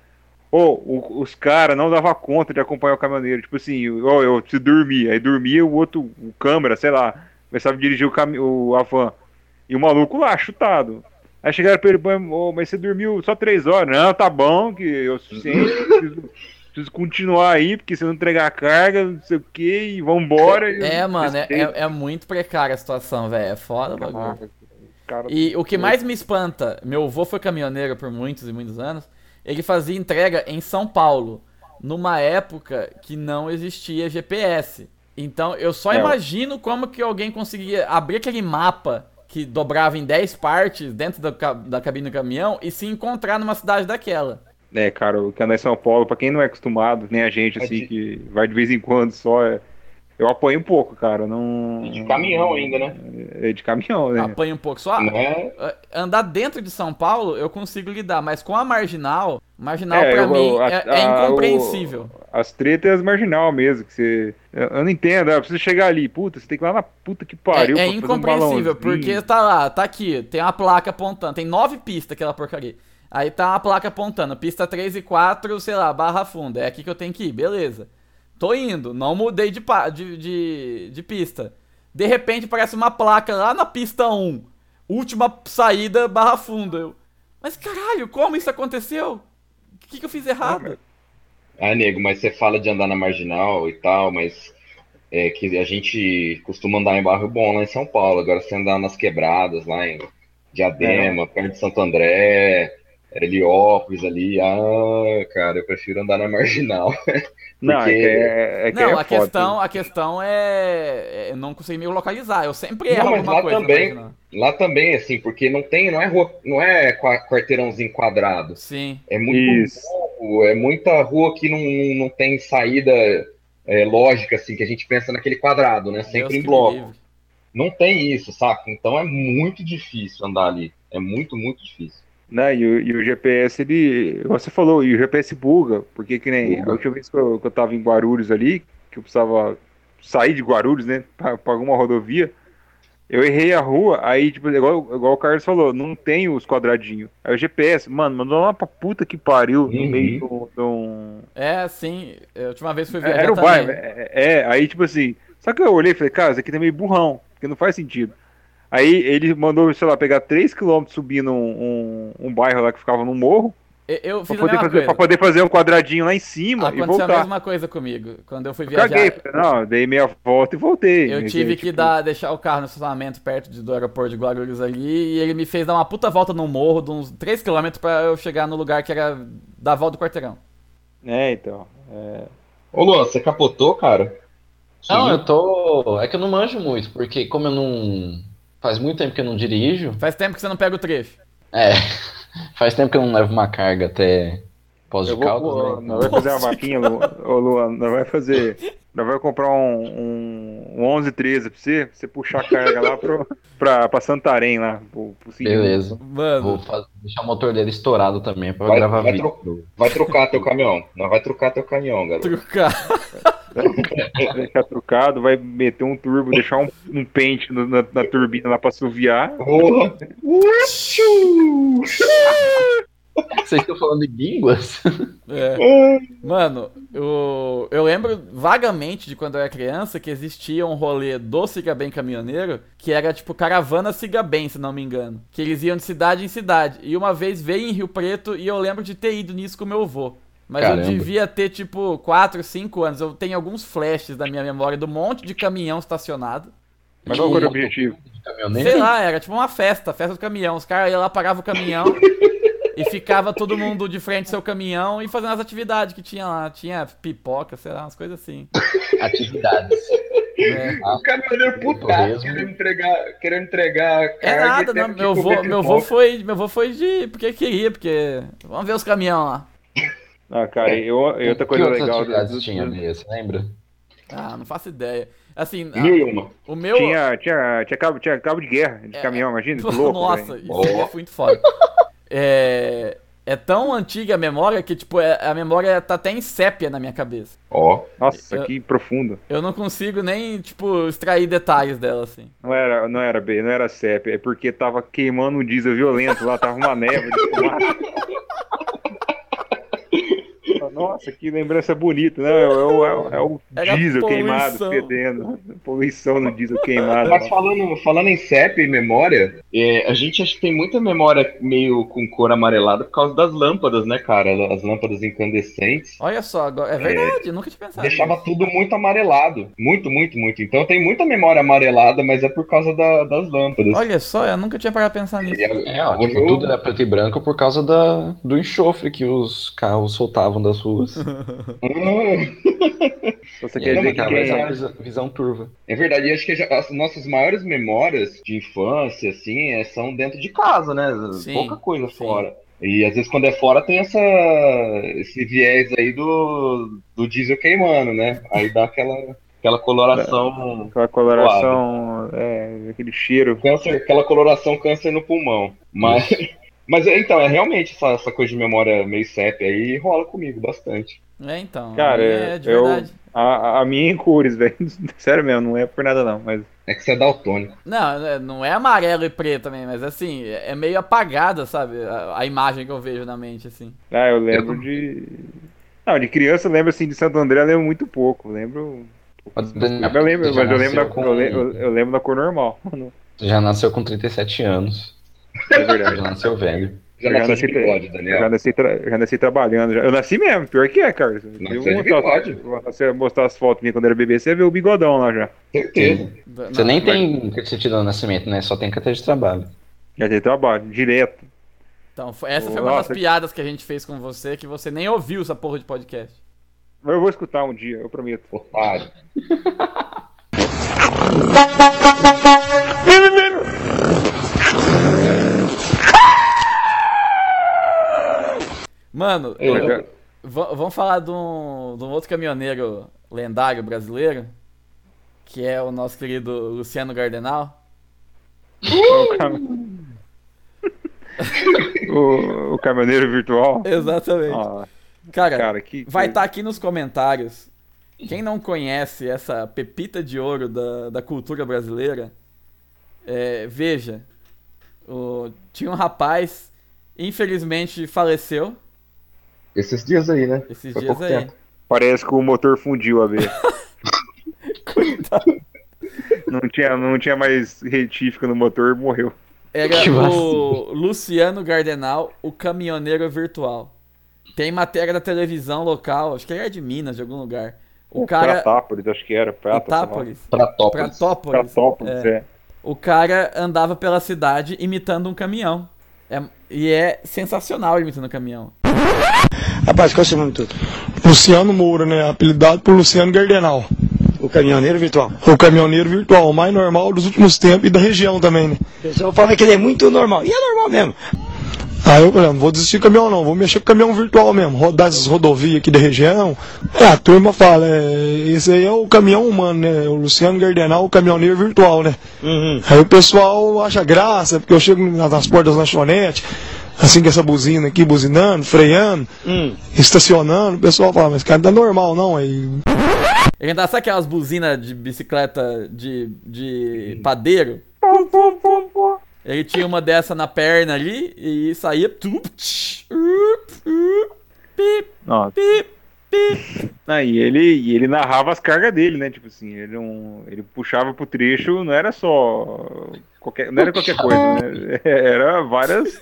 Ô, o- os caras não davam conta de acompanhar o caminhoneiro. Tipo assim, ó, eu preciso dormir. Aí dormia o outro, o câmera, sei lá, começava a dirigir o, cami o a van. E o maluco lá, chutado. Aí chegaram pra ele, "Ô, mas você dormiu só três horas. Não, tá bom, que é o suficiente. Preciso, preciso continuar aí, porque se não entregar a carga, não sei o que, e vambora. e- É, mano, é, é, é muito precária a situação, velho. É foda o bagulho. Cara, E o que mais me espanta, meu avô foi caminhoneiro por muitos e muitos anos, ele fazia entrega em São Paulo, numa época que não existia GPS. Então eu só É, imagino como que alguém conseguia abrir aquele mapa que dobrava em 10 partes dentro da, da cabine do caminhão e se encontrar numa cidade daquela. É, cara, o que andar em São Paulo, pra quem não é acostumado, nem a gente, É assim, de- que vai de vez em quando só, é- eu apanho um pouco, cara, não... De caminhão ainda, né? É de caminhão, né? Apanha um pouco só. Ah, Andar dentro de São Paulo eu consigo lidar, mas com a marginal, marginal É, pra eu- mim a- é, é a- incompreensível. As tretas é as marginal mesmo, que você... Eu eu não entendo, ah, precisa chegar ali, puta, você tem que ir lá na puta que pariu é, é um incompreensível, balãozinho. porque tá lá, tá aqui, tem uma placa apontando, tem nove pistas aquela porcaria. Aí tá uma placa apontando, pista 3 e 4, sei lá, barra funda, é aqui que eu tenho que ir, beleza. Tô indo, não mudei de, de, de, de pista. De repente aparece uma placa lá na pista 1, última saída, barra funda. Eu, mas caralho, como isso aconteceu? O que, que eu fiz errado? Ah, nego, mas você fala de andar na marginal e tal, mas é, que a gente costuma andar em bairro bom lá em São Paulo. Agora, se andar nas quebradas, lá em Diadema, perto de Santo André, Heliópolis ali, ah, cara, eu prefiro andar na marginal. Não, é Porque- que é, é que não, é a questão, a questão é, é não conseguir me localizar. Eu sempre erro Não, mas alguma lá coisa. também-. Lá também, assim, porque não tem, não é rua, não é qua- quarteirãozinho quadrado. Sim. É muito Isso. é muita rua que não, não tem saída é, lógica, assim, que a gente pensa naquele quadrado, né? Sempre Deus em que me bloco. Não tem isso, saca? Então é muito difícil andar ali. É muito, muito difícil. Né? E, o, e o GPS, ele. Você falou, e o GPS buga, porque que nem Buga. a última vez que eu, que eu tava em Guarulhos ali, que eu precisava sair de Guarulhos, né? Pra, pra alguma rodovia, eu errei a rua, aí, tipo, igual, igual o Carlos falou, não tem os quadradinhos. Aí o GPS, mano, mandou lá pra puta que pariu no Uhum. meio de um. É, sim. A última vez fui viajar Era o bairro, é, é, aí tipo assim, só que eu olhei e falei, cara, isso aqui tá meio burrão, porque não faz sentido. Aí ele mandou, sei lá, pegar 3km subindo um, um, um bairro lá que ficava num morro, Eu, pra fiz a poder, fazer, pra poder fazer um quadradinho lá em cima e Aconteceu a voltar. mesma coisa comigo. Quando eu fui viajar, caguei, não, dei meia volta e voltei. eu tive que tipo, dar, deixar o carro no estacionamento perto de- do aeroporto de Guarulhos ali e ele me fez dar uma puta volta num morro de uns 3km pra eu chegar no lugar que era da volta do quarteirão. É, então. é. Ô, Luan, você capotou, cara? Não, Sumiu? eu tô. É que eu não manjo muito, porque como eu não. Faz muito tempo que eu não dirijo. Faz tempo que você não pega o trecho. É. Faz tempo que eu não levo uma carga até Pós de Caldas, pô, né? nós vai fazer uma vaquinha, ô Luan, nós vai fazer, nós vai comprar um, um, um 11 13 pra você, pra você puxar a carga lá pro, pra, pra Santarém lá, pro, pro. Beleza. Mano, Vou fa- deixar o motor dele estourado também pra Vai- gravar vai vídeo. Vai trocar teu caminhão. Não vai trocar teu caminhão, garoto. trucar. Vai deixar trucado, vai meter um turbo, deixar um, um pente no- na, na turbina lá pra. Porra. Vocês estão falando de línguas? É. Mano, eu, eu lembro vagamente de quando eu era criança que existia um rolê do Siga Bem Caminhoneiro que era tipo caravana Siga Bem, se não me engano. Que eles iam de cidade em cidade. E uma vez veio em Rio Preto e eu lembro de ter ido nisso com meu avô. Mas Caramba. eu devia ter tipo 4, 5 anos. Eu tenho alguns flashes da minha memória do monte de caminhão estacionado. Mas qual era o objetivo? Caminhoneiro? Sei lá, era tipo uma festa, festa do caminhão. Os caras iam lá, paravam o caminhão e ficava todo mundo de frente ao seu caminhão e fazendo as atividades que tinha lá. Tinha pipoca, sei lá, umas coisas assim. Atividades. É, O caminhoneiro Torresmo. querendo entregar, querendo entregar é nada, não. Meu vô, meu vô foi. Meu vô foi de. Porque queria, porque. Vamos ver os caminhão lá. Ah, cara, eu, e outra que coisa outras legal. atividades do- do- tinha, Meia, você lembra? Ah, não faço ideia. Assim, a- Mil e uma. o meu. Tinha, tinha, tinha, cabo, tinha cabo de guerra de É, caminhão, imagina, que louco. Nossa, velho. isso é muito foda. É, é tão antiga a memória que, tipo, é- a memória tá até em sépia na minha cabeça. Ó. Nossa, Eu- que profundo. Eu não consigo nem, tipo, extrair detalhes dela, assim. Não era, não era B, não era CEP, é porque tava queimando um diesel violento lá, tava uma neve de fumaça. Nossa, que lembrança bonita, né? É o, é o- é diesel queimado, fedendo. Poluição no diesel queimado. Mas falando, falando em CEP e memória, é, a gente acha que tem muita memória meio com cor amarelada por causa das lâmpadas, né, cara? As lâmpadas incandescentes. Olha só, agora, é verdade, eu nunca tinha pensado. Deixava nisso. tudo muito amarelado. Muito, muito, muito. Então tem muita memória amarelada, mas é por causa da- das lâmpadas. Olha só, eu nunca tinha parado pra pensar nisso. A- É, ó, tipo, tudo era preto e branco por causa da, do enxofre que os carros soltavam das ruas. Hum, Você quer dizer que essa visão, visão turva. é verdade, e acho que as nossas maiores memórias de infância, assim, é, são dentro de casa, né? Sim, Pouca coisa sim. fora. E às vezes quando é fora tem essa, esse viés aí do, do diesel queimando, né? Aí dá aquela, aquela coloração. aquela coloração, é, aquele cheiro. Câncer, aquela coloração câncer no pulmão. Mas, mas é, então, é realmente essa, essa coisa de memória meio CEP aí rola comigo bastante. É, então. Cara, é de eu- verdade. A, a minha em cores, velho. Sério mesmo, não é por nada não, mas É que você é daltônico. Não, é- não é amarelo e preto também, mas assim, é meio apagada, sabe? A, a imagem que eu vejo na mente, assim. Ah, eu lembro de. Não, de criança eu lembro assim de Santo André, eu lembro muito pouco. Eu lembro. Mas Eu lembro, mas eu lembro, da, nasceu com- eu, le- eu- eu lembro da cor normal. você já nasceu com 37 anos. É verdade. Já nasceu velho. Já de nasci, bigode, Daniel. já nasci, tra- já nasci trabalhando. já. Eu nasci mesmo, pior que é, cara. Eu vou de mostrar, vou você mostrar as fotos minhas quando era bebê, você vê o bigodão lá já. Certeza. Você nem tem certidão de nascimento, né? Só tem carteira de trabalho. Já tem trabalho, direto. Então, essa foi uma das Nossa. piadas que a gente fez com você, que você nem ouviu essa porra de podcast. Mas eu vou escutar um dia, eu prometo. Otário. Mano, Eu- vamos falar de um, de um outro caminhoneiro lendário brasileiro, que é o nosso querido Luciano Gardenal. o, o, caminhoneiro virtual. Exatamente. Ah, cara, cara, que. vai estar aqui nos comentários. Quem não conhece essa pepita de ouro da, da cultura brasileira, é, veja. O- tinha um rapaz, infelizmente faleceu Esses dias aí, né? esses Foi dias pouco aí. tempo. Parece que o motor fundiu a vez. não, tinha, não tinha mais retífica no motor, morreu. Era Que o Luciano Gardenal, o caminhoneiro virtual. Tem matéria da televisão local, acho que ele é de Minas, de algum lugar. O cara. Pratápolis, acho que era. Prata, lá. Itápolis. Pratópolis. Pratópolis. Pratópolis, É. é. O cara andava pela cidade imitando um caminhão. É- e é sensacional imitando um caminhão. Rapaz, qual é o seu nome todo? Luciano Moura, né? Apelidado por Luciano Gardenal. O caminhoneiro virtual. O caminhoneiro virtual, o mais normal dos últimos tempos e da região também, né? O pessoal fala que ele é muito normal. E é normal mesmo. Aí eu falei, não vou desistir do caminhão não, vou mexer com caminhão virtual mesmo, rodar essas rodovias aqui da região. É, a turma fala, é, esse aí é o caminhão humano, né? O Luciano Gardenal, o caminhoneiro virtual, né? Uhum. Aí o pessoal acha graça, porque eu chego nas portas das lanchonetes, assim com essa buzina aqui, buzinando, freando, Hum. estacionando, o pessoal fala, mas esse cara não tá normal não, aí Ele andava, sabe aquelas buzinas de bicicleta de, de padeiro? Ele tinha uma dessa na perna ali e saía. Nossa. Ah, e ele, e ele narrava as cargas dele, né? Tipo assim, ele, não, ele puxava pro trecho, não era só. Qualquer, não era qualquer coisa, né? Era várias.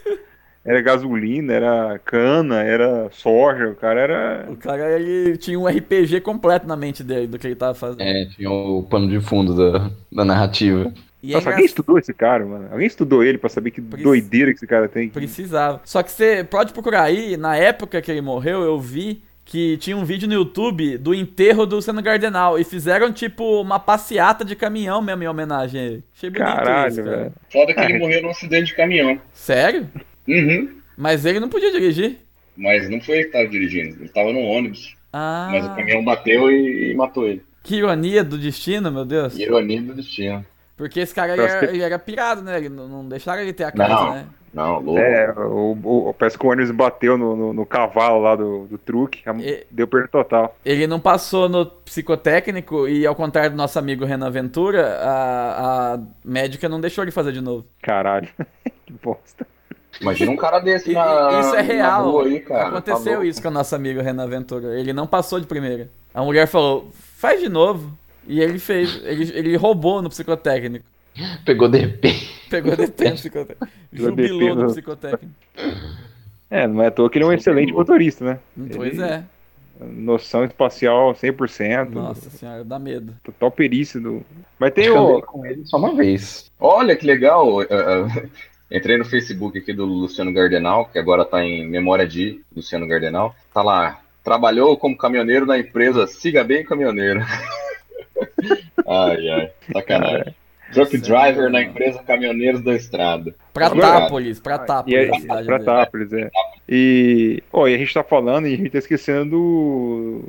Era gasolina, era cana, era soja, o cara era. O cara ele tinha um RPG completo na mente dele do que ele tava fazendo. É, tinha o pano de fundo da, da narrativa. E é Nossa, engra- alguém estudou esse cara, mano? Alguém estudou ele pra saber que Prec- doideira que esse cara tem? Precisava. Só que você pode procurar aí, na época que ele morreu, eu vi que tinha um vídeo no YouTube do enterro do Luciano Gardenal. E fizeram, tipo, uma passeata de caminhão mesmo em homenagem a ele. Achei bonito Caralho, isso, cara. velho. Foda que ele morreu num acidente de caminhão. Sério? Uhum. Mas ele não podia dirigir. Mas não foi ele que tava dirigindo, ele tava no ônibus. Ah, Mas o caminhão bateu e, e matou ele. que ironia do destino, meu Deus. Ironia do destino. Porque esse cara ele era, que- ele era pirado, né? Ele não, não deixaram ele ter a casa, Não. né? Não, louco. É, o, o, parece que o ônibus bateu no, no, no cavalo lá do, do truque, E- deu perda total. Ele não passou no psicotécnico e, ao contrário do nosso amigo Renan Ventura, a, a médica não deixou ele fazer de novo. Caralho, que bosta. Imagina um cara desse na, isso é real. rua aí, cara. Aconteceu Tá isso com o nosso amigo Renan Ventura. Ele não passou de primeira. A mulher falou, faz de novo. E ele fez. Ele, ele roubou no psicotécnico. Pegou DP. Pegou DP no psicotécnico. Pegou Jubilou DP no no- psicotécnico. É, não é à toa que ele é um excelente motorista, né? Pois Ele- é. Noção espacial 100%. Nossa senhora, dá medo. Total perícia do. Mas tem o. com ele só uma vez. Olha que legal. eh, Entrei no Facebook aqui do Luciano Gardenal, que agora tá em memória de Luciano Gardenal. Tá lá. Trabalhou como caminhoneiro na empresa Siga Bem Caminhoneiro. ai, ai. Sacanagem. Truck Nossa, driver mano. na empresa Caminhoneiros da Estrada. Pratápolis, E Pratápolis. aí, a cidade pra dele. Tápolis, é. E, ó, e a gente tá falando e a gente tá esquecendo do-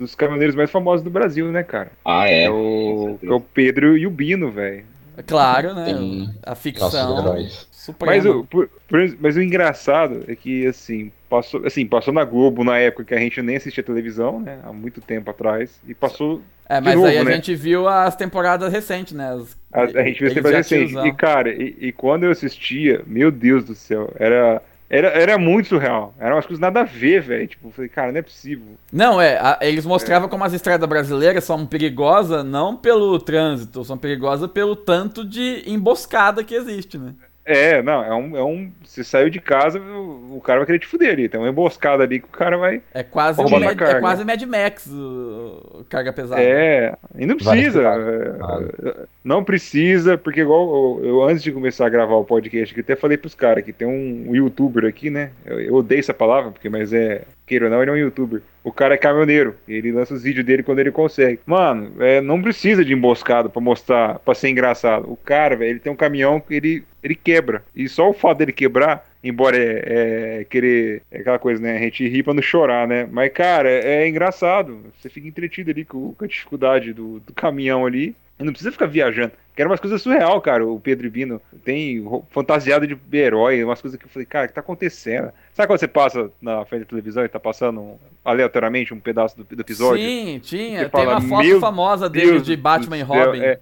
dos caminhoneiros mais famosos do Brasil, né, cara? Ah, É, é. o, que é o Pedro e o Bino, velho. Claro, né? Tem A nossos ficção heróis. Suprema. Mas o, por- por- mas o engraçado é que, assim, passou, assim, passou na Globo na época que a gente nem assistia televisão, né? Há muito tempo atrás. E passou. É, mas novo, aí a né? gente viu as temporadas recentes, né? As- A, a gente viu eles sempre já recente. tiozão. E, cara, e, e quando eu assistia, meu Deus do céu, era. Era, era muito surreal. Eram umas coisas nada a ver, velho. Tipo, falei, cara, não é possível. Não, é, a- eles mostravam como as estradas brasileiras são perigosas não pelo trânsito, são perigosas pelo tanto de emboscada que existe, né? É, não, é um, é um. Você saiu de casa, o, o cara vai querer te fuder ali. Tem uma emboscada ali que o cara vai. É quase, um Mad, é carga. quase Mad Max o, o carga pesada. É, e não precisa. é, Não precisa, porque igual eu, eu, antes de começar a gravar o podcast, que até falei pros caras que tem um youtuber aqui, né? Eu, eu odeio essa palavra, porque mas é. Queira ou não, ele é um youtuber. O cara é caminhoneiro. Ele lança os vídeos dele quando ele consegue. Mano, é, não precisa de emboscado pra mostrar, pra ser engraçado. O cara, velho, ele tem um caminhão que ele, ele quebra. E só o fato dele quebrar, embora é, é querer. É aquela coisa, né? A gente ri pra não chorar, né? Mas, cara, é, é engraçado. Você fica entretido ali com, com a dificuldade do, do caminhão ali. Não precisa ficar viajando. Quero umas coisas surreal, cara. O Pedro Ibino tem fantasiado de herói, umas coisas que eu falei, cara, o que tá acontecendo? Sabe quando você passa na frente da televisão e tá passando aleatoriamente um pedaço do, do episódio? Sim, tinha. Tem fala, uma foto "Meu famosa dele Deus de do Batman e céu, Robin. É,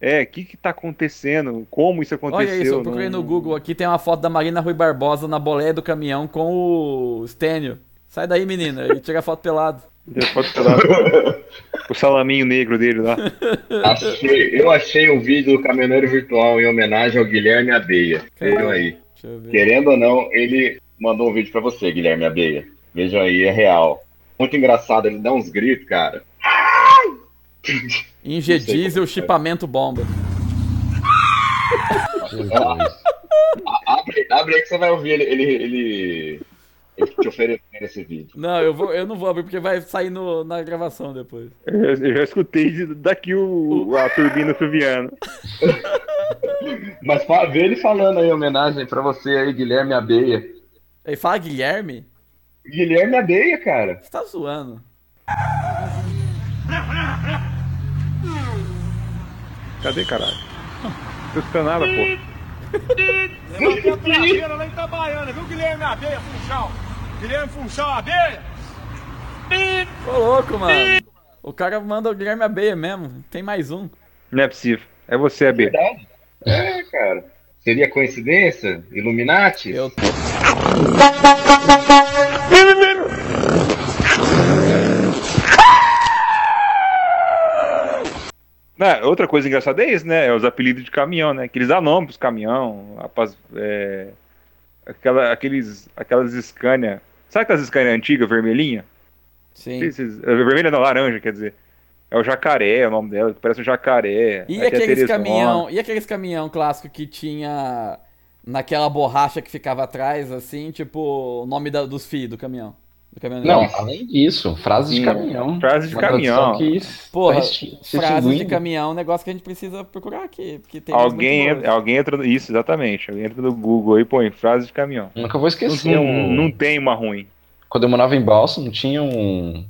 é, o que que tá acontecendo? Como isso aconteceu? Olha isso, eu procurei Não- no Google aqui, tem uma foto da Marina Rui Barbosa na boleia do caminhão com o Stênio. Sai daí, menina, e tira a foto pelado. Falar. o salaminho negro dele lá. Achei- eu achei um vídeo do caminhoneiro virtual em homenagem ao Guilherme Abeia. Vejam aí. Querendo ou não, ele mandou um vídeo pra você, Guilherme Abeia. Vejam aí, é real. Muito engraçado, ele dá uns gritos, cara. Inge diesel, é. chipamento bomba. Abre, abre aí que você vai ouvir ele, ele, ele, ele te oferecendo esse vídeo. Não, eu, vou, eu não vou abrir porque vai sair no, na gravação depois. Eu já, eu já escutei daqui o, a turbina suviana. Mas vê ele falando aí, em homenagem pra você aí, Guilherme Abeia. Aí fala Guilherme? Guilherme Abeia, cara. Você tá zoando. Cadê, caralho? Não tô escutando nada, pô. Levantei a traseira lá em Itabaiana, viu, Guilherme Abeia, Funchal? Guilherme Funchal Abeia? Ô louco, mano. O cara manda o Guilherme Abeia mesmo. Tem mais um. Não é possível. É você, AB. Verdade. É, cara. Seria coincidência? Illuminati? Eu Né, outra coisa engraçada é isso, né? É os apelidos de caminhão, né? Que eles dão nome pros caminhão. rapaz, é, aquela, aqueles, aquelas Scania. Sabe aquelas Scania antigas, vermelhinha? Sim. Esses, é, vermelha não, laranja, quer dizer. É o jacaré, é o nome dela, que parece um jacaré. E Aí a aqueles caminhão, e aqueles caminhão clássico que tinha naquela borracha que ficava atrás, assim, tipo, o nome da- dos fios do caminhão. Não, além disso, frases de caminhão. frase de caminhão. Que Porra, se Frases de caminhão é um negócio que a gente precisa procurar aqui, porque tem Alguém, entra, alguém entra no. Isso, exatamente. Alguém entra no Google aí e põe frase de caminhão. Nunca vou esquecer. Não, um- não tem uma ruim. Quando eu morava em Boston, tinha um,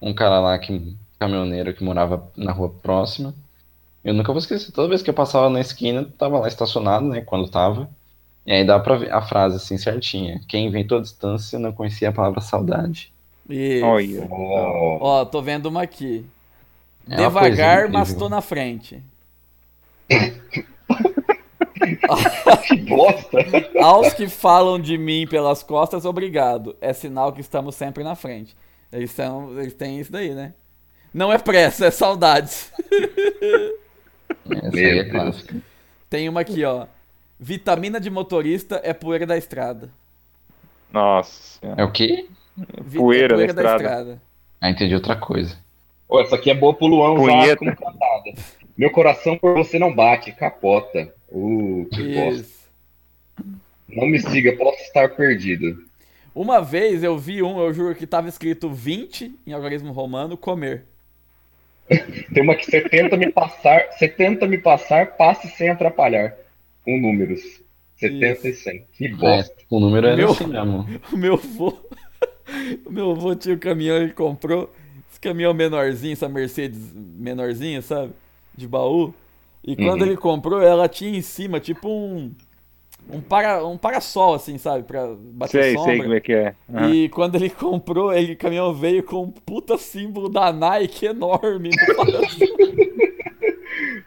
um cara lá que caminhoneiro que morava na rua próxima. Eu nunca vou esquecer. Toda vez que eu passava na esquina, tava lá estacionado, né? Quando tava. E aí dá pra ver a frase assim certinha. Quem inventou a distância não conhecia a palavra saudade. Isso. Olha. Oh, Ó, tô vendo uma aqui. É uma Devagar, mas incrível. tô na frente. que bosta! Aos que falam de mim pelas costas, obrigado. É sinal que estamos sempre na frente. Eles, são, eles têm isso daí, né? Não é pressa, é saudades. Essa Meu aí é clássica. Tem uma aqui, ó. Vitamina de motorista é poeira da estrada. Nossa senhora. É o quê? Vi- Poeira da estrada. Ah, entendi outra coisa. Pô, essa aqui é boa pro Luan usar como cantada. Meu coração por você não bate, capota. Uh, que bosta. Não me siga, posso estar perdido. Uma vez eu vi um, eu juro que tava escrito 20 em algarismo romano, comer. Tem uma que você tenta me passar, você tenta me passar, passe sem atrapalhar. Com números. 70 e 100. Que É, bosta. o número era Meu- assim mesmo. O meu avô. O meu avô tinha o caminhão, ele comprou esse caminhão menorzinho, essa Mercedes menorzinha, sabe? De baú. E quando Uhum. ele comprou, ela tinha em cima, tipo um. Um, para, um parasol, assim, sabe? Pra bater Sei, sombra. sei como é que é. Aham. E quando ele comprou, ele o caminhão veio com um puta símbolo da Nike enorme no parasol.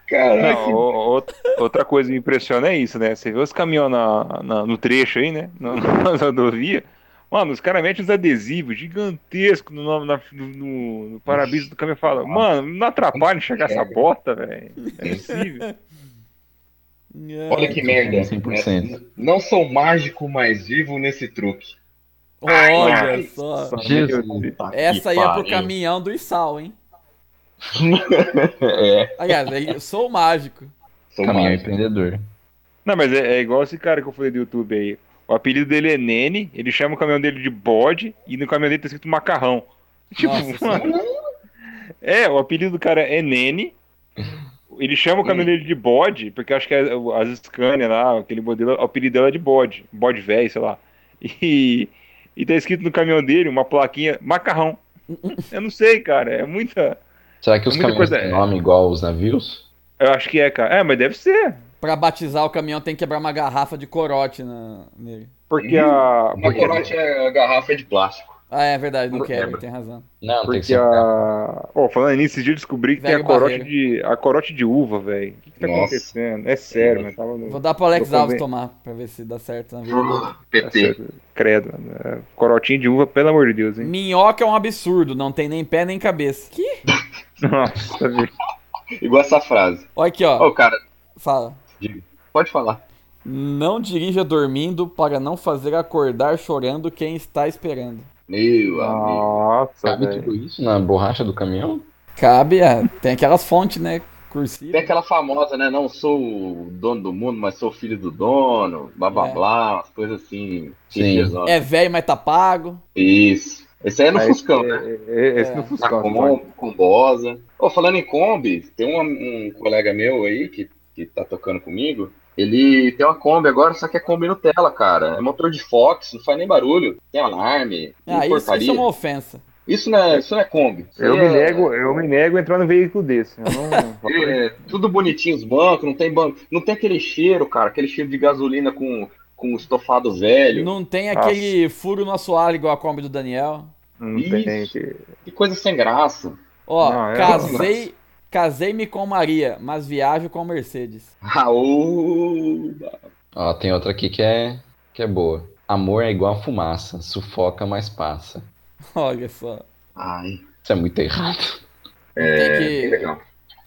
Caraca. Não, o- outra- outra coisa que me impressiona é isso, né? Você vê os caminhões na, na- no trecho aí, né? Na, na rodovia. Mano, os caras metem uns adesivos gigantescos no, nome- na- no, no, no para-brisa do caminhão e falam, mano, não atrapalha enxergar essa bota, velho. É possível. É. Olha que merda. 100%. É, não sou mágico, mas vivo nesse truque. Olha só. Jesus. Tá Essa é pro caminhão do Isal, hein? É, Aliás, eu sou mágico. sou Caminhão mágico. empreendedor. Não, mas é, é igual esse cara que eu falei do YouTube aí. O apelido dele é Nene, ele chama o caminhão dele de bode e no caminhão dele tá escrito macarrão. Tipo, Nossa mano, é, o apelido do cara é Nene. Ele chama o caminhão dele de bode, porque eu acho que é as Scania lá, aquele modelo, o apelido dela é de bode, bode velho, sei lá. E, e tá escrito no caminhão dele uma plaquinha macarrão. Eu não sei, cara, é muita. Será que É os muita caminhões coisa- têm nome igual os navios? Eu acho que é, cara. É, mas deve ser. Pra batizar o caminhão tem que quebrar uma garrafa de corote na, nele. Porque a. Uma Porque, corote é a garrafa de plástico. Ah, é verdade, não Não quebra, tem razão. Não, tem que porque ser. a. Ó, falando nisso, esse dia eu descobri que tem Velho a corote, barreiro. de, a corote de uva, velho. O que, que tá Nossa. acontecendo? É sério, mas tava no. Vou dar pro Alex Alves tomar, pra ver se dá certo na vida. Tá PT. certo. Credo. é, Corotinho de uva, pelo amor de Deus, hein? Minhoca é um absurdo, não tem nem pé nem cabeça. Que? Nossa. Igual essa frase. Olha aqui, ó. Ô, cara, Fala. diga. pode falar. Não dirija dormindo para não fazer acordar chorando quem está esperando. Meu amigo. Nossa, Cabe velho. tudo isso na borracha do caminhão? Cabe, é, tem aquelas fontes, né? Cursiva. Tem aquela famosa, né? Não sou o dono do mundo, mas sou filho do dono. Blá blá É. blá. Umas coisas assim. Sim. É velho, mas tá pago. Isso. Esse aí é no Mas, Fuscão, é, né? é, é, esse É. no Tá Fuscão. com, com Bosa. Ô, falando em Kombi, tem um, um colega meu aí que, que tá tocando comigo. Ele tem uma Kombi agora, só que é Kombi Nutella, cara. É motor de Fox, não faz nem barulho. Tem alarme, Ah, isso, porcaria. isso é uma ofensa. Isso não é, isso não é Kombi. Isso Eu aí me é- nego, eu me nego a entrar no veículo desse. Não. É, tudo bonitinho os bancos, não tem banco, não tem aquele cheiro, cara, aquele cheiro de gasolina com, com estofado velho. Não tem aquele furo no assoalho igual a Kombi do Daniel. Não Isso. tem. que- Que coisa sem graça. Ó, Não, é casei, casei-me com Maria, mas viajo com Mercedes. Raul. Ó, tem outra aqui que é, que é boa. Amor é igual a fumaça, sufoca, mas passa. Olha só. Ai, Isso é muito errado. Tem é que- bem legal.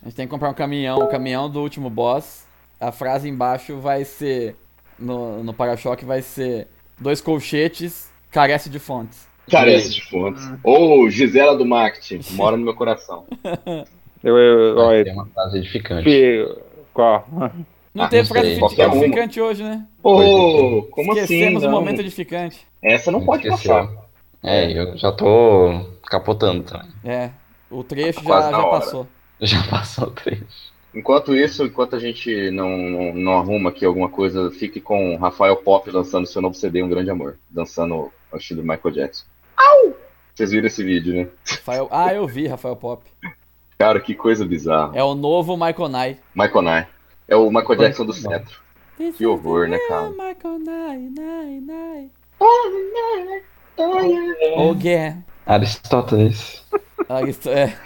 A gente tem que comprar um caminhão, o caminhão do último boss. A frase embaixo vai ser, no, no para-choque vai ser, dois colchetes, carece de fontes. Carece de fontes. Ô, Gisela do marketing, mora no meu coração. Eu, eu, É é- uma frase edificante. Qual? Não Ah, teve frase edificante hoje, né? Ô, como assim? Esquecemos o Não? momento edificante. Essa não pode Esqueceu. passar. É, eu já tô capotando também. É, o trecho já, na já hora. passou. Já passou o trecho. Enquanto isso, enquanto a gente não, não, não arruma aqui alguma coisa, fique com Rafael Pop lançando seu novo CD, Um Grande Amor. Dançando ao estilo Michael Jackson. Vocês viram esse vídeo, né? Rafael... Ah, eu vi, Rafael Pop. Cara, que coisa bizarra. É o novo Michael Knight. Michael Nye. É o Michael Jackson do centro. Que horror, né, cara? Michael Knight, Knight, Knight. Oh, yeah. Aristóteles. Ah, isso é.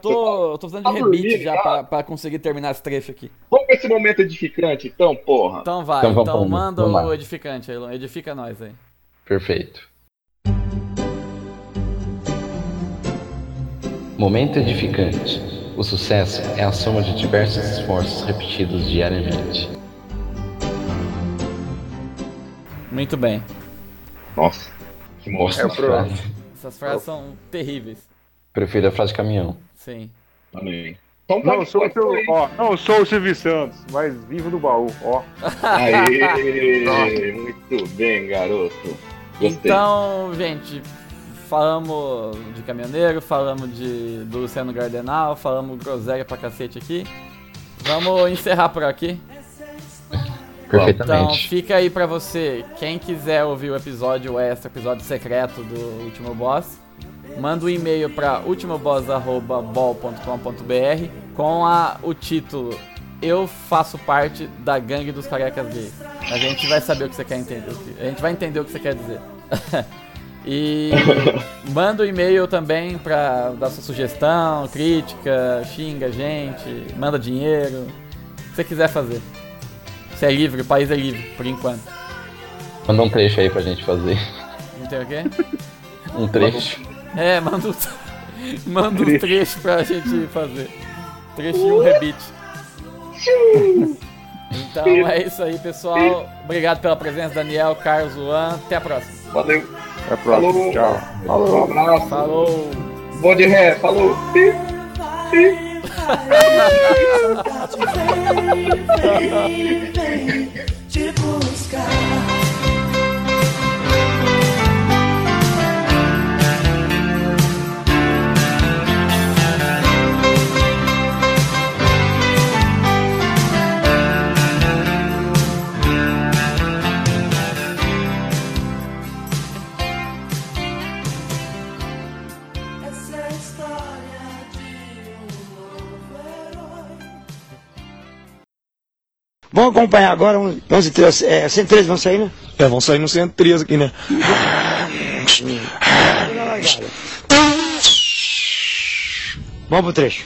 Tô, tô precisando de Tá rebite dormindo, já pra, pra conseguir terminar esse trecho aqui. Vamos pra esse momento edificante, então, porra. Então vai, Então então, vamos, vamos manda lá. o edificante aí. Edifica nós aí. Perfeito. Momento edificante. O sucesso é a soma de diversos esforços repetidos diariamente. Muito bem. Nossa, que monstro. É. Essas frases são terríveis. Prefiro a frase de caminhão. Sim. Também. Então Não sou, o seu, ó, não sou o Silvio Santos, mas vivo do baú, ó. aí. Aê, muito bem, garoto. Gostei. Então, gente, falamos de caminhoneiro, falamos de, do Luciano Gardenal, falamos groselha pra cacete aqui. Vamos encerrar por aqui. Então Perfeitamente. fica aí pra você, quem quiser ouvir o episódio extra, episódio secreto do Último Boss, manda um e-mail pra ultimoboss.bol.com.br com a, o título Eu faço parte da gangue dos carecas gays. A gente vai saber o que você quer entender. A gente vai entender o que você quer dizer. e manda um e-mail também pra dar sua sugestão, crítica, xinga a gente, manda dinheiro, o que você quiser fazer. Você é livre, o país é livre, por enquanto. Manda um trecho aí pra gente fazer. Não tem o quê? Um trecho. É, manda um, manda um trecho pra gente fazer. Trecho e um rebite. Então é isso aí, pessoal. Obrigado pela presença, Daniel, Carlos, Luan. Até a próxima. Valeu. Até a próxima. Falou. Tchau. Um abraço. Falou. Bom de ré. Falou. Te buscar. Vamos acompanhar agora, 11, 11 13, é, 113 vão sair, né? É, vão sair no 113 aqui, né? Vamos pro trecho.